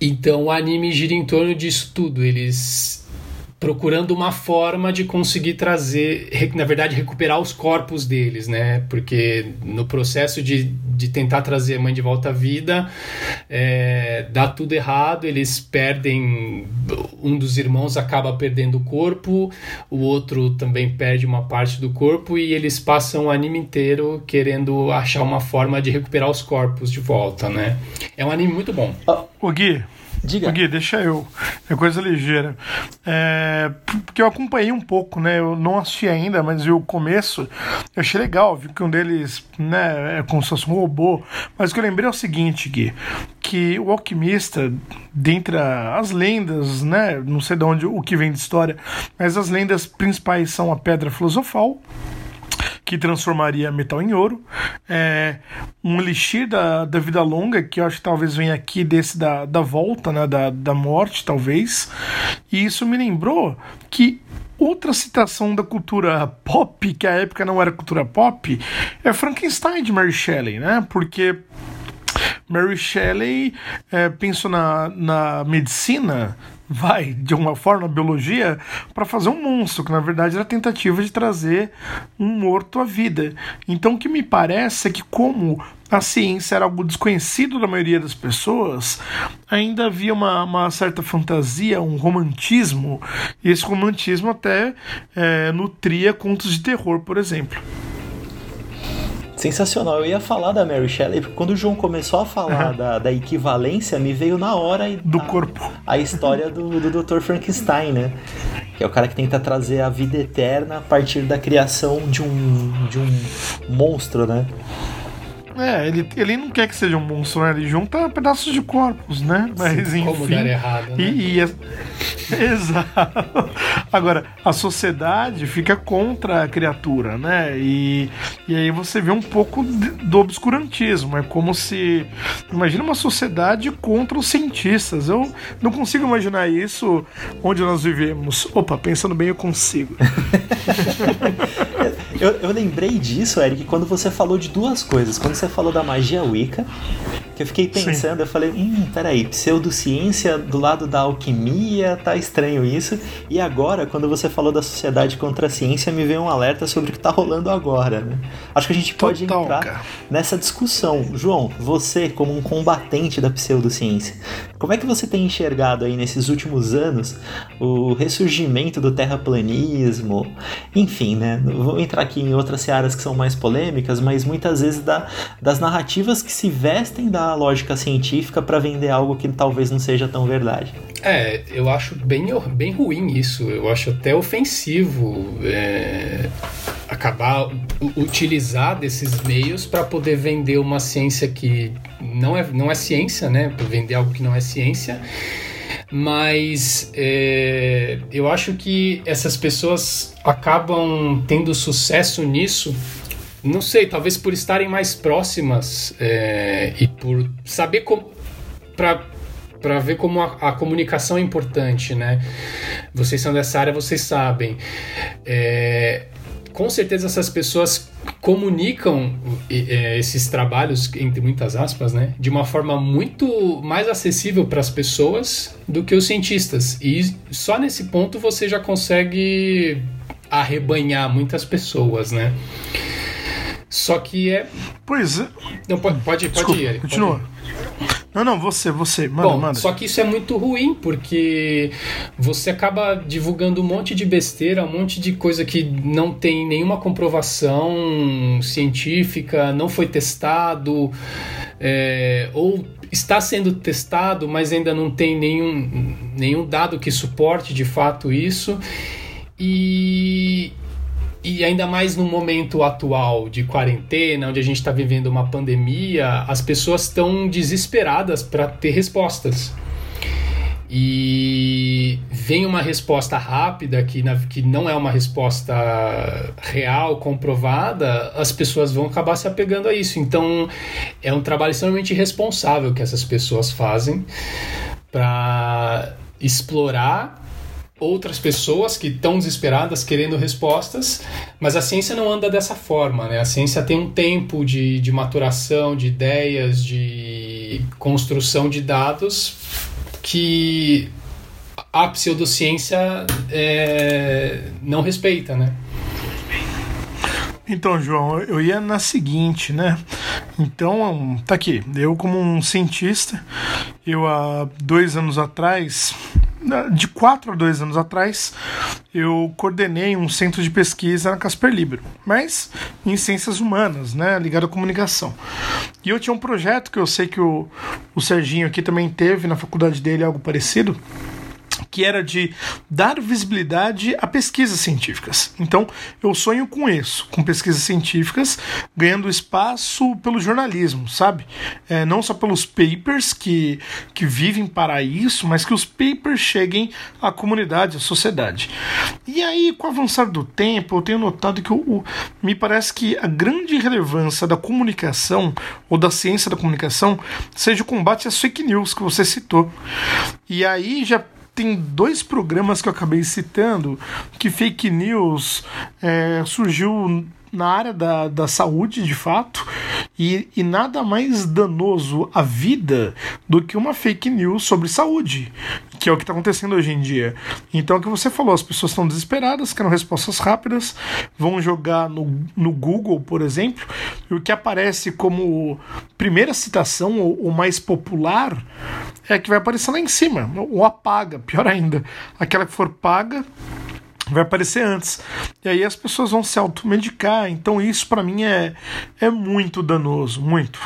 então o anime gira em torno disso tudo. Eles procurando uma forma de conseguir trazer, na verdade, recuperar os corpos deles, né? Porque no processo de, de tentar trazer a mãe de volta à vida, é, dá tudo errado, eles perdem. Um dos irmãos acaba perdendo o corpo, o outro também perde uma parte do corpo, e eles passam o anime inteiro querendo achar uma forma de recuperar os corpos de volta, né? É um anime muito bom. O Gui, Diga. Gui, deixa eu. É coisa ligeira. É, porque eu acompanhei um pouco, né? Eu não assisti ainda, mas o começo eu achei legal. Vi que um deles né, é como se fosse um robô. Mas o que eu lembrei é o seguinte, Gui. Que o alquimista, dentre as lendas, né? Não sei de onde o que vem de história, mas as lendas principais são a pedra filosofal que transformaria metal em ouro. É, um elixir da, da vida longa, que eu acho que talvez venha aqui desse da, da volta, né, da, da morte, talvez. E isso me lembrou que outra citação da cultura pop, que à época não era cultura pop, é Frankenstein de Mary Shelley, né? Porque Mary Shelley é, pensou na, na medicina vai, de uma forma, biologia, para fazer um monstro, que na verdade era a tentativa de trazer um morto à vida. Então o que me parece é que, como a ciência era algo desconhecido da maioria das pessoas, ainda havia uma, uma certa fantasia, um romantismo, e esse romantismo até é, nutria contos de terror, por exemplo. Sensacional. Eu ia falar da Mary Shelley, porque quando o João começou a falar da, da equivalência, me veio na hora do a, corpo a história do, do Dr. Frankenstein, né? Que é o cara que tenta trazer a vida eterna a partir da criação de um, de um monstro, né? É, ele, ele não quer que seja um monstro, né? Ele junta pedaços de corpos, né? Mas Sim, enfim. Como dar errado, né? E, e é- Exato. Agora, a sociedade fica contra a criatura, né? E, e aí você vê um pouco do obscurantismo. É como se. Imagina uma sociedade contra os cientistas. Eu não consigo imaginar isso onde nós vivemos. Opa, pensando bem, eu consigo. Eu, eu lembrei disso, Eric, quando você falou de duas coisas. Quando você falou da magia Wicca, que eu fiquei pensando, eu falei, hum, peraí, pseudociência do lado da alquimia, tá estranho isso. E agora, quando você falou da sociedade contra a ciência, me veio um alerta sobre o que tá rolando agora, né? Acho que a gente pode Total, entrar cara. nessa discussão. João, você, como um combatente da pseudociência, como é que você tem enxergado aí nesses últimos anos o ressurgimento do terraplanismo? Enfim, né? Vou entrar aqui em outras searas que são mais polêmicas, mas muitas vezes da, das narrativas que se vestem da lógica científica para vender algo que talvez não seja tão verdade. É, eu acho bem, bem ruim isso. Eu acho até ofensivo é, acabar utilizar desses meios para poder vender uma ciência que não é, não é ciência, né? Para vender algo que não é ciência. Mas é, eu acho que essas pessoas acabam tendo sucesso nisso. Não sei, talvez por estarem mais próximas é, e por saber como. Para ver como a, a comunicação é importante, né? Vocês são dessa área, vocês sabem. É, com certeza essas pessoas comunicam é, esses trabalhos, entre muitas aspas, né, de uma forma muito mais acessível para as pessoas do que os cientistas. E só nesse ponto você já consegue arrebanhar muitas pessoas, né? Só que é. Pois é. Não, pode, pode, pode Desculpa, ir. Eric, pode continua. ir. Não, não, você, você. Manda, Bom, manda. só que isso é muito ruim, porque você acaba divulgando um monte de besteira, um monte de coisa que não tem nenhuma comprovação científica, não foi testado, é, ou está sendo testado, mas ainda não tem nenhum, nenhum dado que suporte de fato isso. E, e ainda mais no momento atual de quarentena, onde a gente está vivendo uma pandemia, as pessoas estão desesperadas para ter respostas. E vem uma resposta rápida, que, na, que não é uma resposta real, comprovada, as pessoas vão acabar se apegando a isso. Então, é um trabalho extremamente responsável que essas pessoas fazem para explorar outras pessoas que estão desesperadas querendo respostas, mas a ciência não anda dessa forma, né? A ciência tem um tempo de, de maturação, de ideias, de construção de dados que a pseudociência é, não respeita, né? Então, João, eu ia na seguinte, né? Então, tá aqui. Eu, como um cientista, eu há dois anos atrás, de quatro a dois anos atrás, eu coordenei um centro de pesquisa na Casper Libero, mas em ciências humanas, né? Ligado à comunicação. E eu tinha um projeto que eu sei que o, o Serginho aqui também teve na faculdade dele, algo parecido que era de dar visibilidade a pesquisas científicas. Então, eu sonho com isso, com pesquisas científicas ganhando espaço pelo jornalismo, sabe? É, não só pelos papers que, que vivem para isso, mas que os papers cheguem à comunidade, à sociedade. E aí, com o avançar do tempo, eu tenho notado que o, me parece que a grande relevância da comunicação ou da ciência da comunicação seja o combate às fake news que você citou. E aí já tem dois programas que eu acabei citando que fake news é, surgiu na área da, da saúde, de fato, e, e nada mais danoso à vida do que uma fake news sobre saúde, que é o que está acontecendo hoje em dia. Então, é o que você falou, as pessoas estão desesperadas, querem respostas rápidas, vão jogar no, no Google, por exemplo, e o que aparece como primeira citação, ou, ou mais popular, é a que vai aparecer lá em cima, ou apaga, pior ainda, aquela que for paga vai aparecer antes. E aí as pessoas vão se automedicar. Então isso para mim é, é muito danoso, muito.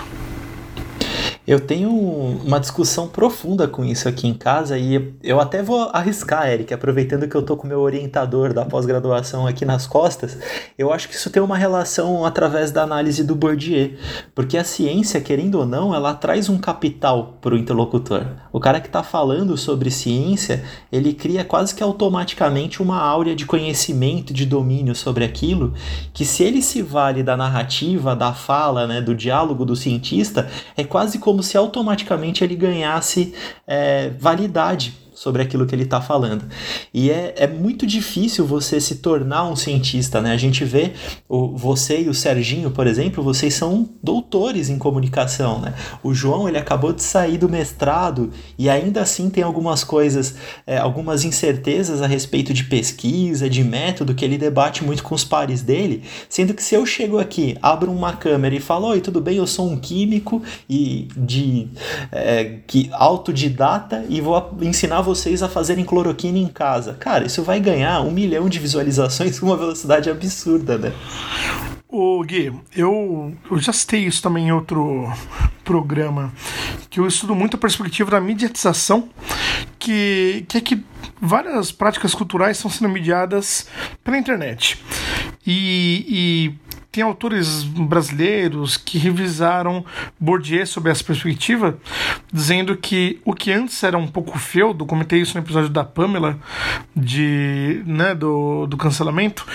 Eu tenho uma discussão profunda com isso aqui em casa e eu até vou arriscar, Eric, aproveitando que eu tô com meu orientador da pós-graduação aqui nas costas, eu acho que isso tem uma relação através da análise do Bourdieu, porque a ciência, querendo ou não, ela traz um capital para o interlocutor. O cara que está falando sobre ciência, ele cria quase que automaticamente uma áurea de conhecimento, de domínio sobre aquilo, que se ele se vale da narrativa, da fala, né, do diálogo do cientista, é quase como como se automaticamente ele ganhasse é, validade sobre aquilo que ele está falando. E é, é muito difícil você se tornar um cientista, né? A gente vê o, você e o Serginho, por exemplo, vocês são doutores em comunicação, né? O João, ele acabou de sair do mestrado e ainda assim tem algumas coisas, é, algumas incertezas a respeito de pesquisa, de método, que ele debate muito com os pares dele, sendo que se eu chego aqui, abro uma câmera e falo, oi, tudo bem, eu sou um químico e de é, que autodidata e vou ensinar vocês a fazerem cloroquina em casa. Cara, isso vai ganhar um milhão de visualizações com uma velocidade absurda, né? Ô Gui, eu, eu já citei isso também em outro programa, que eu estudo muito a perspectiva da mediatização, que, que é que várias práticas culturais estão sendo mediadas pela internet. E, e tem autores brasileiros que revisaram Bourdieu sobre essa perspectiva, dizendo que o que antes era um pouco feudo, comentei isso no episódio da Pamela, de, né, do, do cancelamento,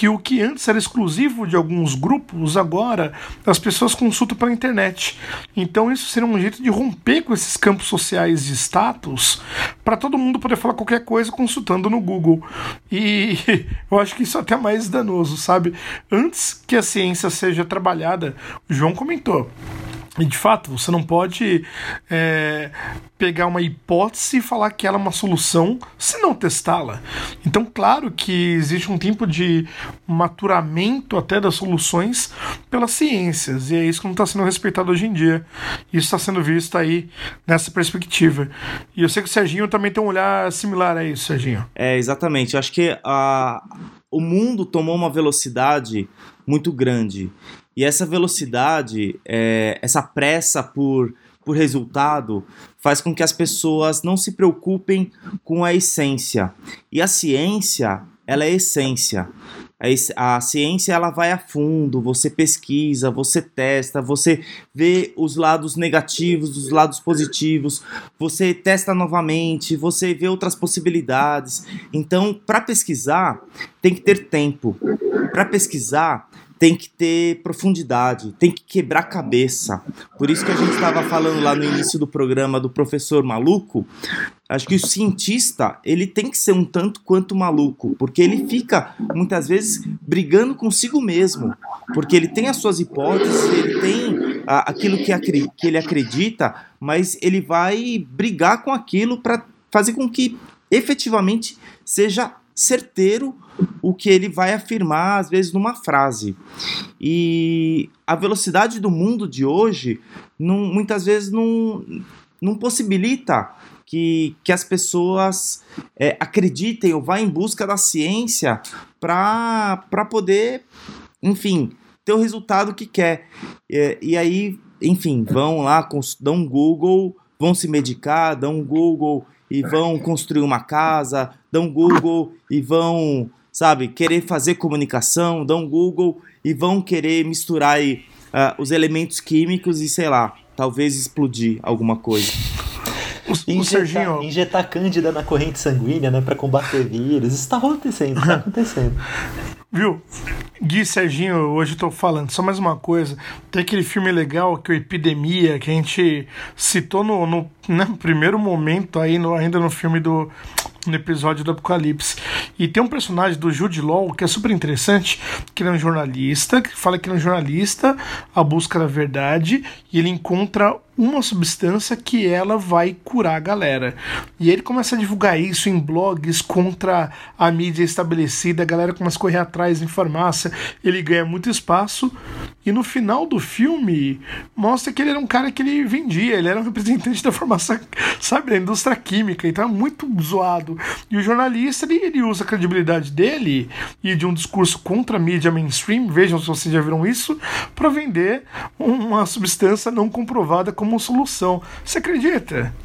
que o que antes era exclusivo de alguns grupos, agora as pessoas consultam pela internet. Então isso seria um jeito de romper com esses campos sociais de status para todo mundo poder falar qualquer coisa consultando no Google. E eu acho que isso é até mais danoso, sabe? Antes que as ciência seja trabalhada. O João comentou. E de fato, você não pode é, pegar uma hipótese e falar que ela é uma solução se não testá-la. Então, claro que existe um tempo de maturamento até das soluções pelas ciências, e é isso que não está sendo respeitado hoje em dia. Isso está sendo visto aí nessa perspectiva. E eu sei que o Serginho também tem um olhar similar a isso, Serginho. É, exatamente. Eu acho que a, o mundo tomou uma velocidade muito grande. E essa velocidade, é, essa pressa por, por resultado, faz com que as pessoas não se preocupem com a essência. E a ciência, ela é essência. A, ciência ela vai a fundo, você pesquisa, você testa, você vê os lados negativos, os lados positivos, você testa novamente, você vê outras possibilidades. Então, para pesquisar, tem que ter tempo. Para pesquisar, tem que ter profundidade, tem que quebrar cabeça. Por isso que a gente estava falando lá no início do programa do professor maluco. Acho que o cientista ele tem que ser um tanto quanto maluco, porque ele fica muitas vezes brigando consigo mesmo, porque ele tem as suas hipóteses, ele tem aquilo que, que ele acredita, mas ele vai brigar com aquilo para fazer com que efetivamente seja certeiro o que ele vai afirmar, às vezes, numa frase. E a velocidade do mundo de hoje, não, muitas vezes, não, não possibilita que, que as pessoas é, acreditem ou vá em busca da ciência para poder, enfim, ter o resultado que quer. E aí, enfim, vão lá, dão um Google, vão se medicar, dão um Google e vão construir uma casa, dão Google e vão, sabe, querer fazer comunicação, dão Google e vão querer misturar aí, uh, os elementos químicos e sei lá, talvez explodir alguma coisa. O, injetar, Serginho... injetar cândida na corrente sanguínea, né, para combater vírus. Isso tá acontecendo, tá acontecendo. Viu? Gui Serginho, hoje eu tô falando só mais uma coisa. Tem aquele filme legal que é o Epidemia, que a gente citou no, no né, primeiro momento aí, no, ainda no filme do. no episódio do Apocalipse. E tem um personagem do Jude Law que é super interessante, que ele é um jornalista, que fala que ele é um jornalista à busca da verdade, e ele encontra uma substância que ela vai curar a galera. E ele começa a divulgar isso em blogs contra a mídia estabelecida, a galera começa a correr atrás em farmácia ele ganha muito espaço. E no final do filme, mostra que ele era um cara que ele vendia, ele era um representante da formação, sabe, da indústria química, então é muito zoado. E o jornalista, ele, ele usa a credibilidade dele e de um discurso contra a mídia mainstream, vejam se vocês já viram isso, para vender uma substância não comprovada como solução. Você acredita?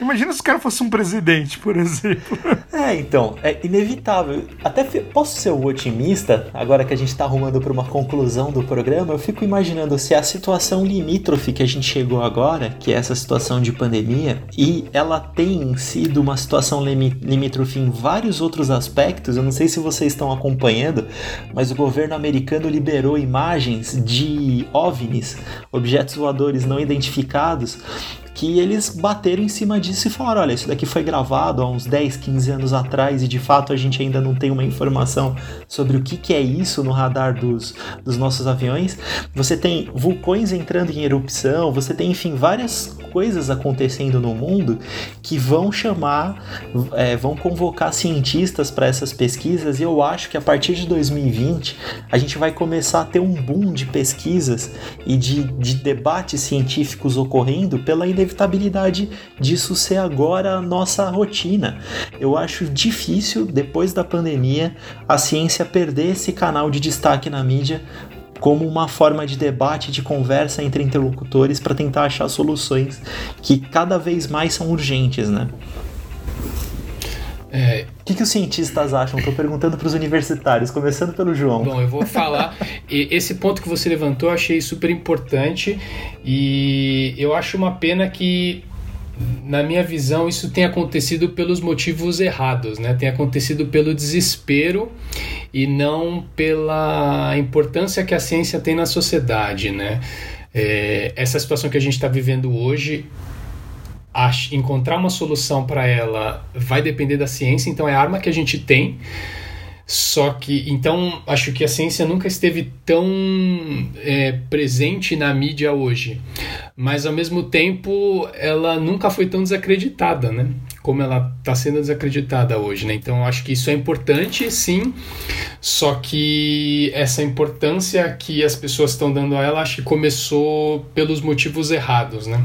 Imagina se o cara fosse um presidente, por exemplo. É, então, é inevitável. Até posso ser o otimista, agora que a gente tá arrumando para uma conclusão do programa, eu fico imaginando se a situação limítrofe que a gente chegou agora, que é essa situação de pandemia, e ela tem sido uma situação limítrofe em vários outros aspectos, eu não sei se vocês estão acompanhando, mas o governo americano liberou imagens de OVNIs, objetos voadores não identificados, que eles bateram em cima disso e falaram: olha, isso daqui foi gravado há uns 10, 15 anos atrás e de fato a gente ainda não tem uma informação sobre o que, que é isso no radar dos, dos nossos aviões. Você tem vulcões entrando em erupção, você tem, enfim, várias coisas acontecendo no mundo que vão chamar, é, vão convocar cientistas para essas pesquisas e eu acho que a partir de 2020 a gente vai começar a ter um boom de pesquisas e de, de debates científicos ocorrendo pela inevitabilidade disso ser agora a nossa rotina. Eu acho difícil, depois da pandemia, a ciência perder esse canal de destaque na mídia como uma forma de debate, de conversa entre interlocutores para tentar achar soluções que cada vez mais são urgentes, né? É... O que, que os cientistas acham? Estou perguntando para os universitários, começando pelo João. Bom, eu vou falar. Esse ponto que você levantou eu achei super importante e eu acho uma pena que na minha visão, isso tem acontecido pelos motivos errados, né? Tem acontecido pelo desespero e não pela importância que a ciência tem na sociedade, né? É, essa situação que a gente está vivendo hoje, encontrar uma solução para ela vai depender da ciência, então é a arma que a gente tem só que, então, acho que a ciência nunca esteve tão é, presente na mídia hoje. Mas, ao mesmo tempo, ela nunca foi tão desacreditada, né? Como ela está sendo desacreditada hoje, né? Então, acho que isso é importante, sim. Só que essa importância que as pessoas estão dando a ela, acho que começou pelos motivos errados, né?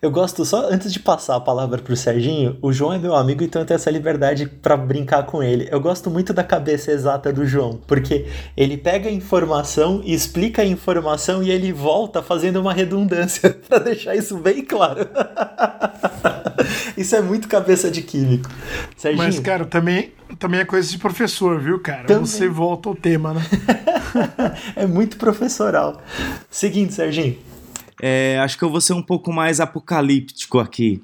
Eu gosto só, antes de passar a palavra pro Serginho, o João é meu amigo, então eu tenho essa liberdade para brincar com ele. Eu gosto muito da cabeça exata do João, porque ele pega a informação, explica a informação e ele volta fazendo uma redundância para deixar isso bem claro. isso é muito cabeça de químico. Serginho. Mas, cara, também, também é coisa de professor, viu, cara? Também. Você volta ao tema, né? é muito professoral. Seguinte, Serginho. É, acho que eu vou ser um pouco mais apocalíptico aqui.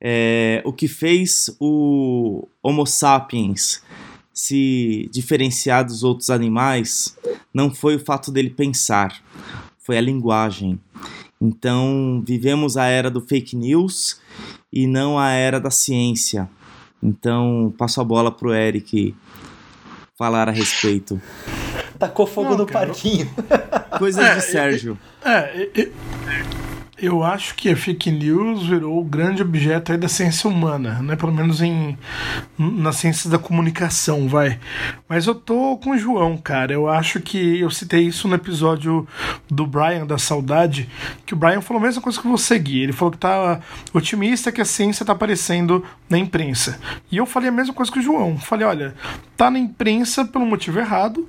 É, o que fez o Homo sapiens se diferenciar dos outros animais não foi o fato dele pensar, foi a linguagem. Então, vivemos a era do fake news e não a era da ciência. Então, passo a bola pro Eric falar a respeito. Tacou fogo não, no cara. parquinho. Coisas é, de Sérgio. É, eu acho que a fake news virou o grande objeto aí da ciência humana, né? Pelo menos em nas ciências da comunicação, vai. Mas eu tô com o João, cara. Eu acho que eu citei isso no episódio do Brian da Saudade, que o Brian falou a mesma coisa que você, Gui. Ele falou que tá otimista que a ciência tá aparecendo na imprensa. E eu falei a mesma coisa que o João. Falei, olha, tá na imprensa pelo motivo errado.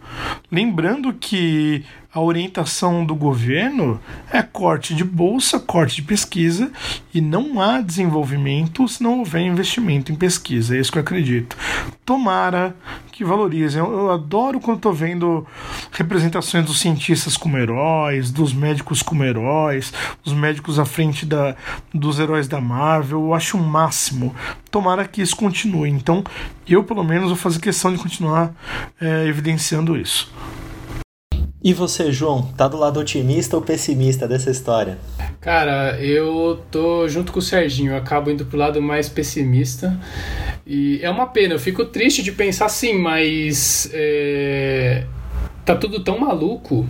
Lembrando que a orientação do governo é corte de bolsa, corte de pesquisa e não há desenvolvimento se não houver investimento em pesquisa. É isso que eu acredito. Tomara que valorizem. Eu, eu adoro quando estou vendo representações dos cientistas como heróis, dos médicos como heróis, os médicos à frente da, dos heróis da Marvel. Eu acho o máximo. Tomara que isso continue. Então, eu pelo menos vou fazer questão de continuar é, evidenciando isso. E você, João, tá do lado otimista ou pessimista dessa história? Cara, eu tô junto com o Serginho, eu acabo indo pro lado mais pessimista. E é uma pena, eu fico triste de pensar assim, mas é, tá tudo tão maluco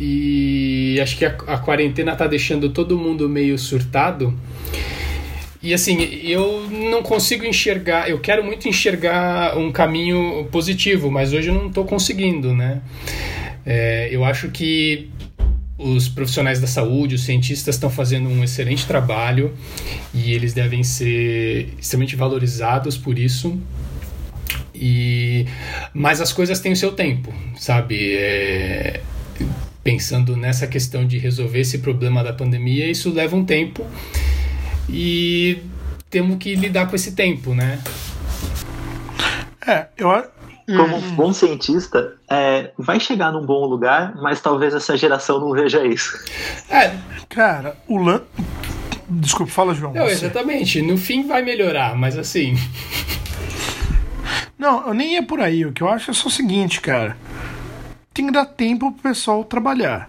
e acho que a, a quarentena tá deixando todo mundo meio surtado e assim, eu não consigo enxergar, eu quero muito enxergar um caminho positivo, mas hoje eu não estou conseguindo, né? É, eu acho que os profissionais da saúde, os cientistas estão fazendo um excelente trabalho e eles devem ser extremamente valorizados por isso. E mas as coisas têm o seu tempo, sabe? É, pensando nessa questão de resolver esse problema da pandemia, isso leva um tempo e temos que lidar com esse tempo, né? É, eu como um bom cientista, é, vai chegar num bom lugar, mas talvez essa geração não veja isso. É, cara, o Lan. Desculpa, fala, João. Não, exatamente. No fim vai melhorar, mas assim. Não, eu nem ia por aí. O que eu acho é só o seguinte, cara. Tem que dar tempo pro pessoal trabalhar.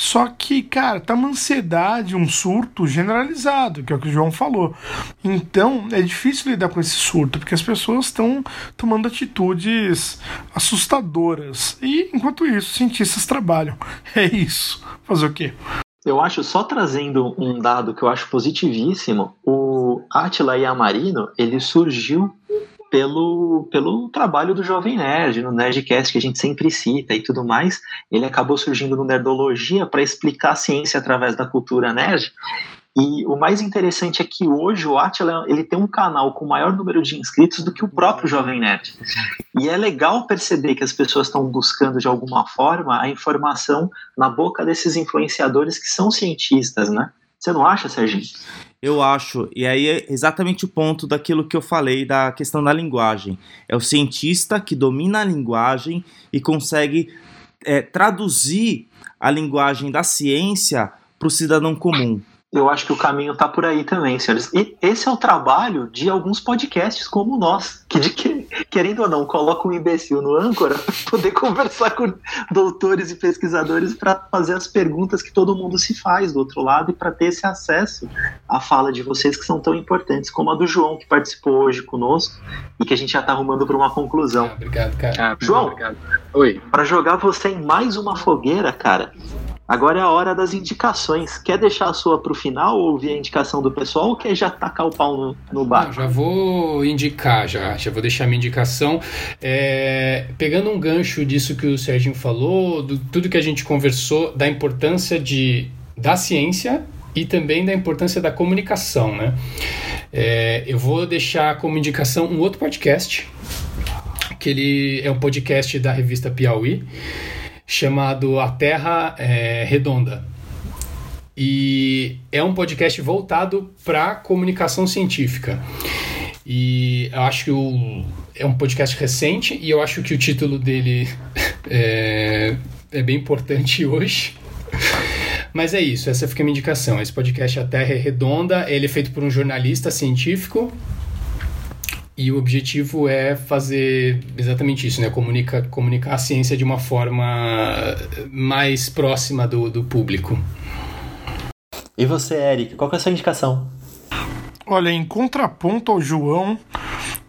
Só que, cara, tá uma ansiedade, um surto generalizado, que é o que o João falou. Então, é difícil lidar com esse surto, porque as pessoas estão tomando atitudes assustadoras. E, enquanto isso, cientistas trabalham. É isso. Fazer o quê? Eu acho, só trazendo um dado que eu acho positivíssimo, o Atila Yamarino, ele surgiu pelo, pelo trabalho do Jovem Nerd, no Nerdcast que a gente sempre cita e tudo mais. Ele acabou surgindo no Nerdologia para explicar a ciência através da cultura nerd. E o mais interessante é que hoje o Atila ele tem um canal com maior número de inscritos do que o próprio Jovem Nerd. E é legal perceber que as pessoas estão buscando de alguma forma a informação na boca desses influenciadores que são cientistas, né? Você não acha, Serginho? Eu acho, e aí é exatamente o ponto daquilo que eu falei da questão da linguagem. É o cientista que domina a linguagem e consegue é, traduzir a linguagem da ciência para o cidadão comum eu acho que o caminho está por aí também, senhores. E esse é o trabalho de alguns podcasts como nós, que, de que querendo ou não, coloca um imbecil no âncora para poder conversar com doutores e pesquisadores para fazer as perguntas que todo mundo se faz do outro lado e para ter esse acesso à fala de vocês que são tão importantes, como a do João, que participou hoje conosco e que a gente já está arrumando para uma conclusão. Ah, obrigado, cara. Ah, João, obrigado. Oi. Para jogar você em mais uma fogueira, cara, Agora é a hora das indicações. Quer deixar a sua para o final ou ouvir a indicação do pessoal ou quer já tacar o pau no, no bar? Já vou indicar, já, já vou deixar minha indicação. É, pegando um gancho disso que o Serginho falou, do, tudo que a gente conversou, da importância de, da ciência e também da importância da comunicação, né? É, eu vou deixar como indicação um outro podcast, que ele é um podcast da revista Piauí chamado A Terra é, Redonda. E é um podcast voltado para comunicação científica. E eu acho que o, é um podcast recente e eu acho que o título dele é, é bem importante hoje. Mas é isso, essa fica a minha indicação. Esse podcast A Terra é Redonda, ele é feito por um jornalista científico e o objetivo é fazer exatamente isso, né? Comunica, comunicar a ciência de uma forma mais próxima do, do público. E você, Eric, qual é a sua indicação? Olha, em contraponto ao João,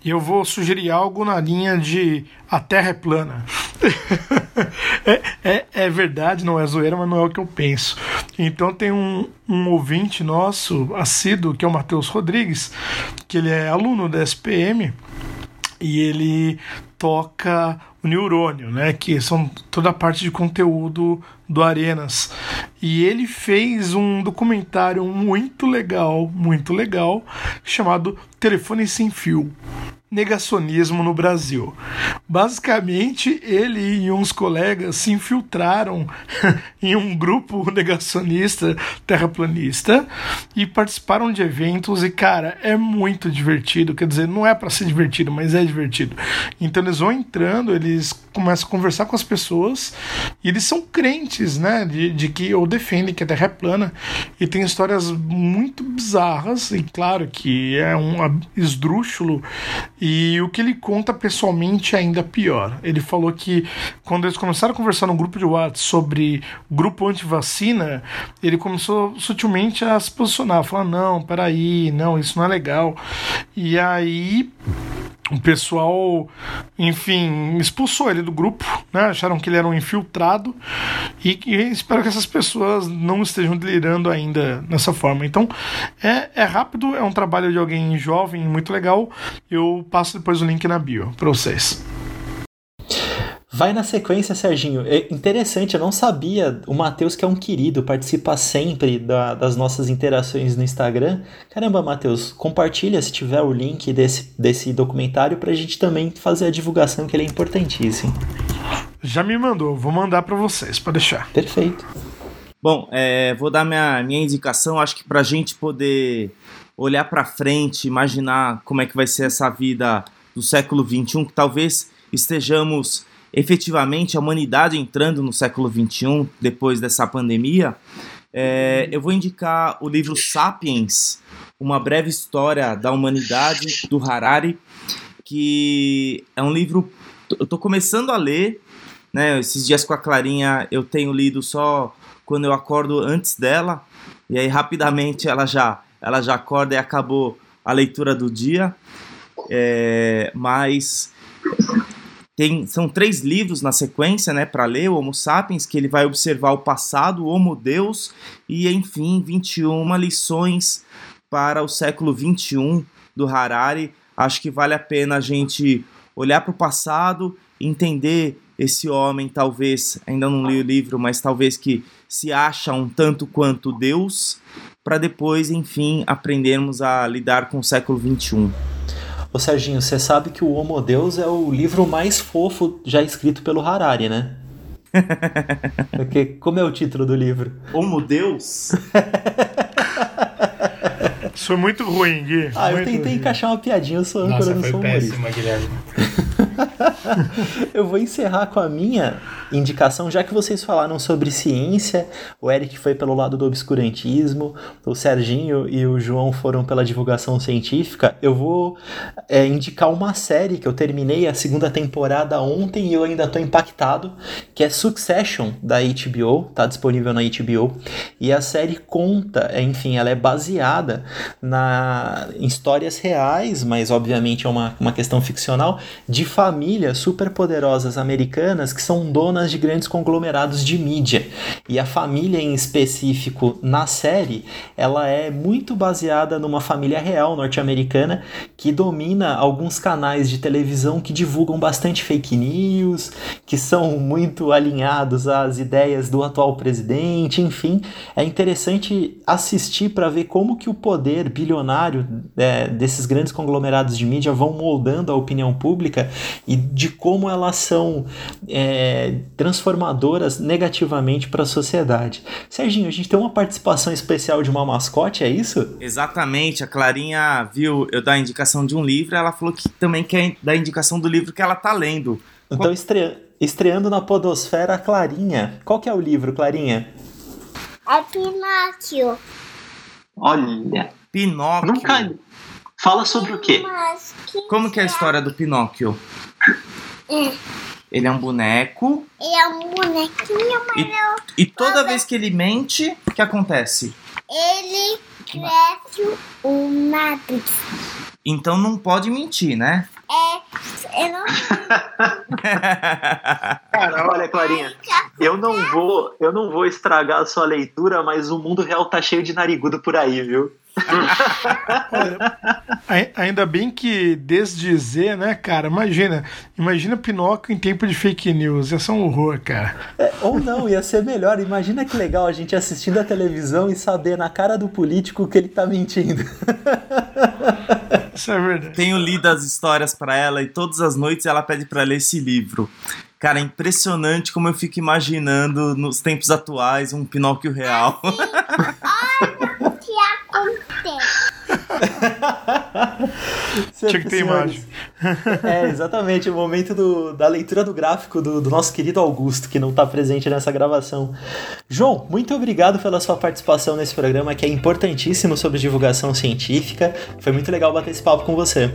eu vou sugerir algo na linha de a Terra é plana. é, é, é, verdade, não é zoeira, mas não é o que eu penso. Então tem um, um ouvinte nosso, assíduo, que é o Matheus Rodrigues, que ele é aluno da SPM e ele toca o neurônio, né, que são toda a parte de conteúdo do Arenas. E ele fez um documentário muito legal, muito legal, chamado Telefone Sem Fio negacionismo no Brasil. Basicamente, ele e uns colegas se infiltraram em um grupo negacionista terraplanista e participaram de eventos e cara, é muito divertido, quer dizer, não é para ser divertido, mas é divertido. Então eles vão entrando, eles começam a conversar com as pessoas e eles são crentes, né, de, de que ou defendem que a Terra é plana e tem histórias muito bizarras e claro que é um esdrúxulo e o que ele conta pessoalmente é ainda pior. Ele falou que quando eles começaram a conversar no grupo de WhatsApp sobre grupo anti-vacina, ele começou sutilmente a se posicionar, falar: não, peraí, não, isso não é legal. E aí o pessoal, enfim, expulsou ele do grupo, né? Acharam que ele era um infiltrado e, e espero que essas pessoas não estejam delirando ainda nessa forma. Então, é, é rápido, é um trabalho de alguém jovem, muito legal. Eu passo depois o link na bio para vocês. Vai na sequência, Serginho. É interessante, eu não sabia. O Matheus, que é um querido, participa sempre da, das nossas interações no Instagram. Caramba, Matheus, compartilha se tiver o link desse, desse documentário pra gente também fazer a divulgação, que ele é importantíssimo. Já me mandou, vou mandar para vocês, para deixar. Perfeito. Bom, é, vou dar minha, minha indicação, acho que pra gente poder olhar para frente, imaginar como é que vai ser essa vida do século XXI, que talvez estejamos efetivamente a humanidade entrando no século XXI, depois dessa pandemia, é, eu vou indicar o livro Sapiens, Uma Breve História da Humanidade, do Harari, que é um livro. Eu estou começando a ler, né? Esses dias com a Clarinha eu tenho lido só quando eu acordo antes dela, e aí rapidamente ela já, ela já acorda e acabou a leitura do dia. É, mas tem, são três livros na sequência, né, para ler, o Homo Sapiens, que ele vai observar o passado, o Homo Deus e, enfim, 21 lições para o século 21 do Harari. Acho que vale a pena a gente olhar para o passado, entender esse homem, talvez, ainda não li o livro, mas talvez que se acha um tanto quanto Deus, para depois, enfim, aprendermos a lidar com o século 21. Ô Serginho, você sabe que o Homo Deus é o livro mais fofo já escrito pelo Harari, né? Porque como é o título do livro? Homo Deus? Isso foi muito ruim, Gui. Ah, muito eu tentei ruim. encaixar uma piadinha, eu sou âncora, Nossa, eu não foi sou péssima, Guilherme. eu vou encerrar com a minha indicação, já que vocês falaram sobre ciência, o Eric foi pelo lado do obscurantismo, o Serginho e o João foram pela divulgação científica, eu vou é, indicar uma série que eu terminei a segunda temporada ontem e eu ainda estou impactado, que é Succession, da HBO, tá disponível na HBO, e a série conta, é, enfim, ela é baseada na, em histórias reais, mas obviamente é uma, uma questão ficcional, de famílias superpoderosas americanas que são donas de grandes conglomerados de mídia. E a família em específico na série, ela é muito baseada numa família real norte-americana que domina alguns canais de televisão que divulgam bastante fake news, que são muito alinhados às ideias do atual presidente, enfim, é interessante assistir para ver como que o poder bilionário é, desses grandes conglomerados de mídia vão moldando a opinião pública e de como elas são é, transformadoras negativamente para a sociedade. Serginho, a gente tem uma participação especial de uma mascote, é isso? Exatamente, a Clarinha viu eu dar a indicação de um livro, ela falou que também quer dar a indicação do livro que ela tá lendo. Então, estre... estreando na Podosfera, a Clarinha. Qual que é o livro, Clarinha? É Pinóquio. Olha, Pinóquio. nunca. Fala sobre o quê? Como que é a história do Pinóquio? Ele é um boneco Ele é um bonequinho, mas E- e toda vez que ele mente, o que acontece? ele cresce o nariz. Então não pode mentir, né? É, eu não Cara, olha, Clarinha, eu não vou, eu não vou estragar a sua leitura, mas o mundo real tá cheio de narigudo por aí, viu? Olha, ai- ainda bem que desde Z, né, cara? Imagina, imagina Pinóquio em tempo de fake news. Ia ser um horror, cara. É, ou não, ia ser melhor. Imagina que legal a gente assistindo a televisão e saber na cara do político que ele tá mentindo. Isso é verdade. Tenho lido as histórias pra ela e todas as noites ela pede pra ler esse livro. Cara, é impressionante como eu fico imaginando nos tempos atuais um Pinóquio real. que acontece. Tinha que ter imagem. É, exatamente, o momento do- da leitura do gráfico do, do nosso querido Augusto, que não está presente nessa gravação. João, muito obrigado pela sua participação nesse programa, que é importantíssimo sobre divulgação científica. Foi muito legal bater esse papo com você.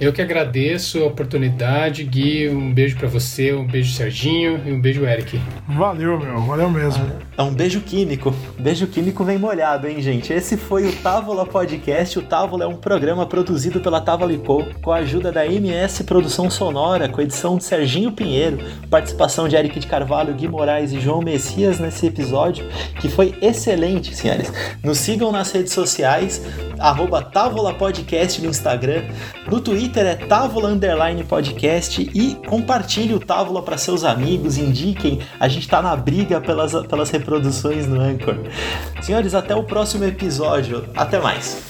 Eu que agradeço a oportunidade, Gui. Um beijo para você, um beijo Serginho e um beijo Eric. Valeu, meu. Valeu mesmo. É um beijo químico. Beijo químico vem molhado, hein, gente? Esse foi o Távola Podcast. O Távola é um programa produzido pela Távola Co, com a ajuda da MS Produção Sonora, com edição de Serginho Pinheiro, participação de Eric de Carvalho, Gui Moraes e João Messias nesse episódio, que foi excelente, senhores. Nos sigam nas redes sociais, arroba Távola Podcast no Instagram, no Twitter é Távola Podcast e compartilhe o Távola para seus amigos, indiquem, a gente tá na briga pelas, pelas reproduções no Anchor. Senhores, até o próximo episódio. Até mais.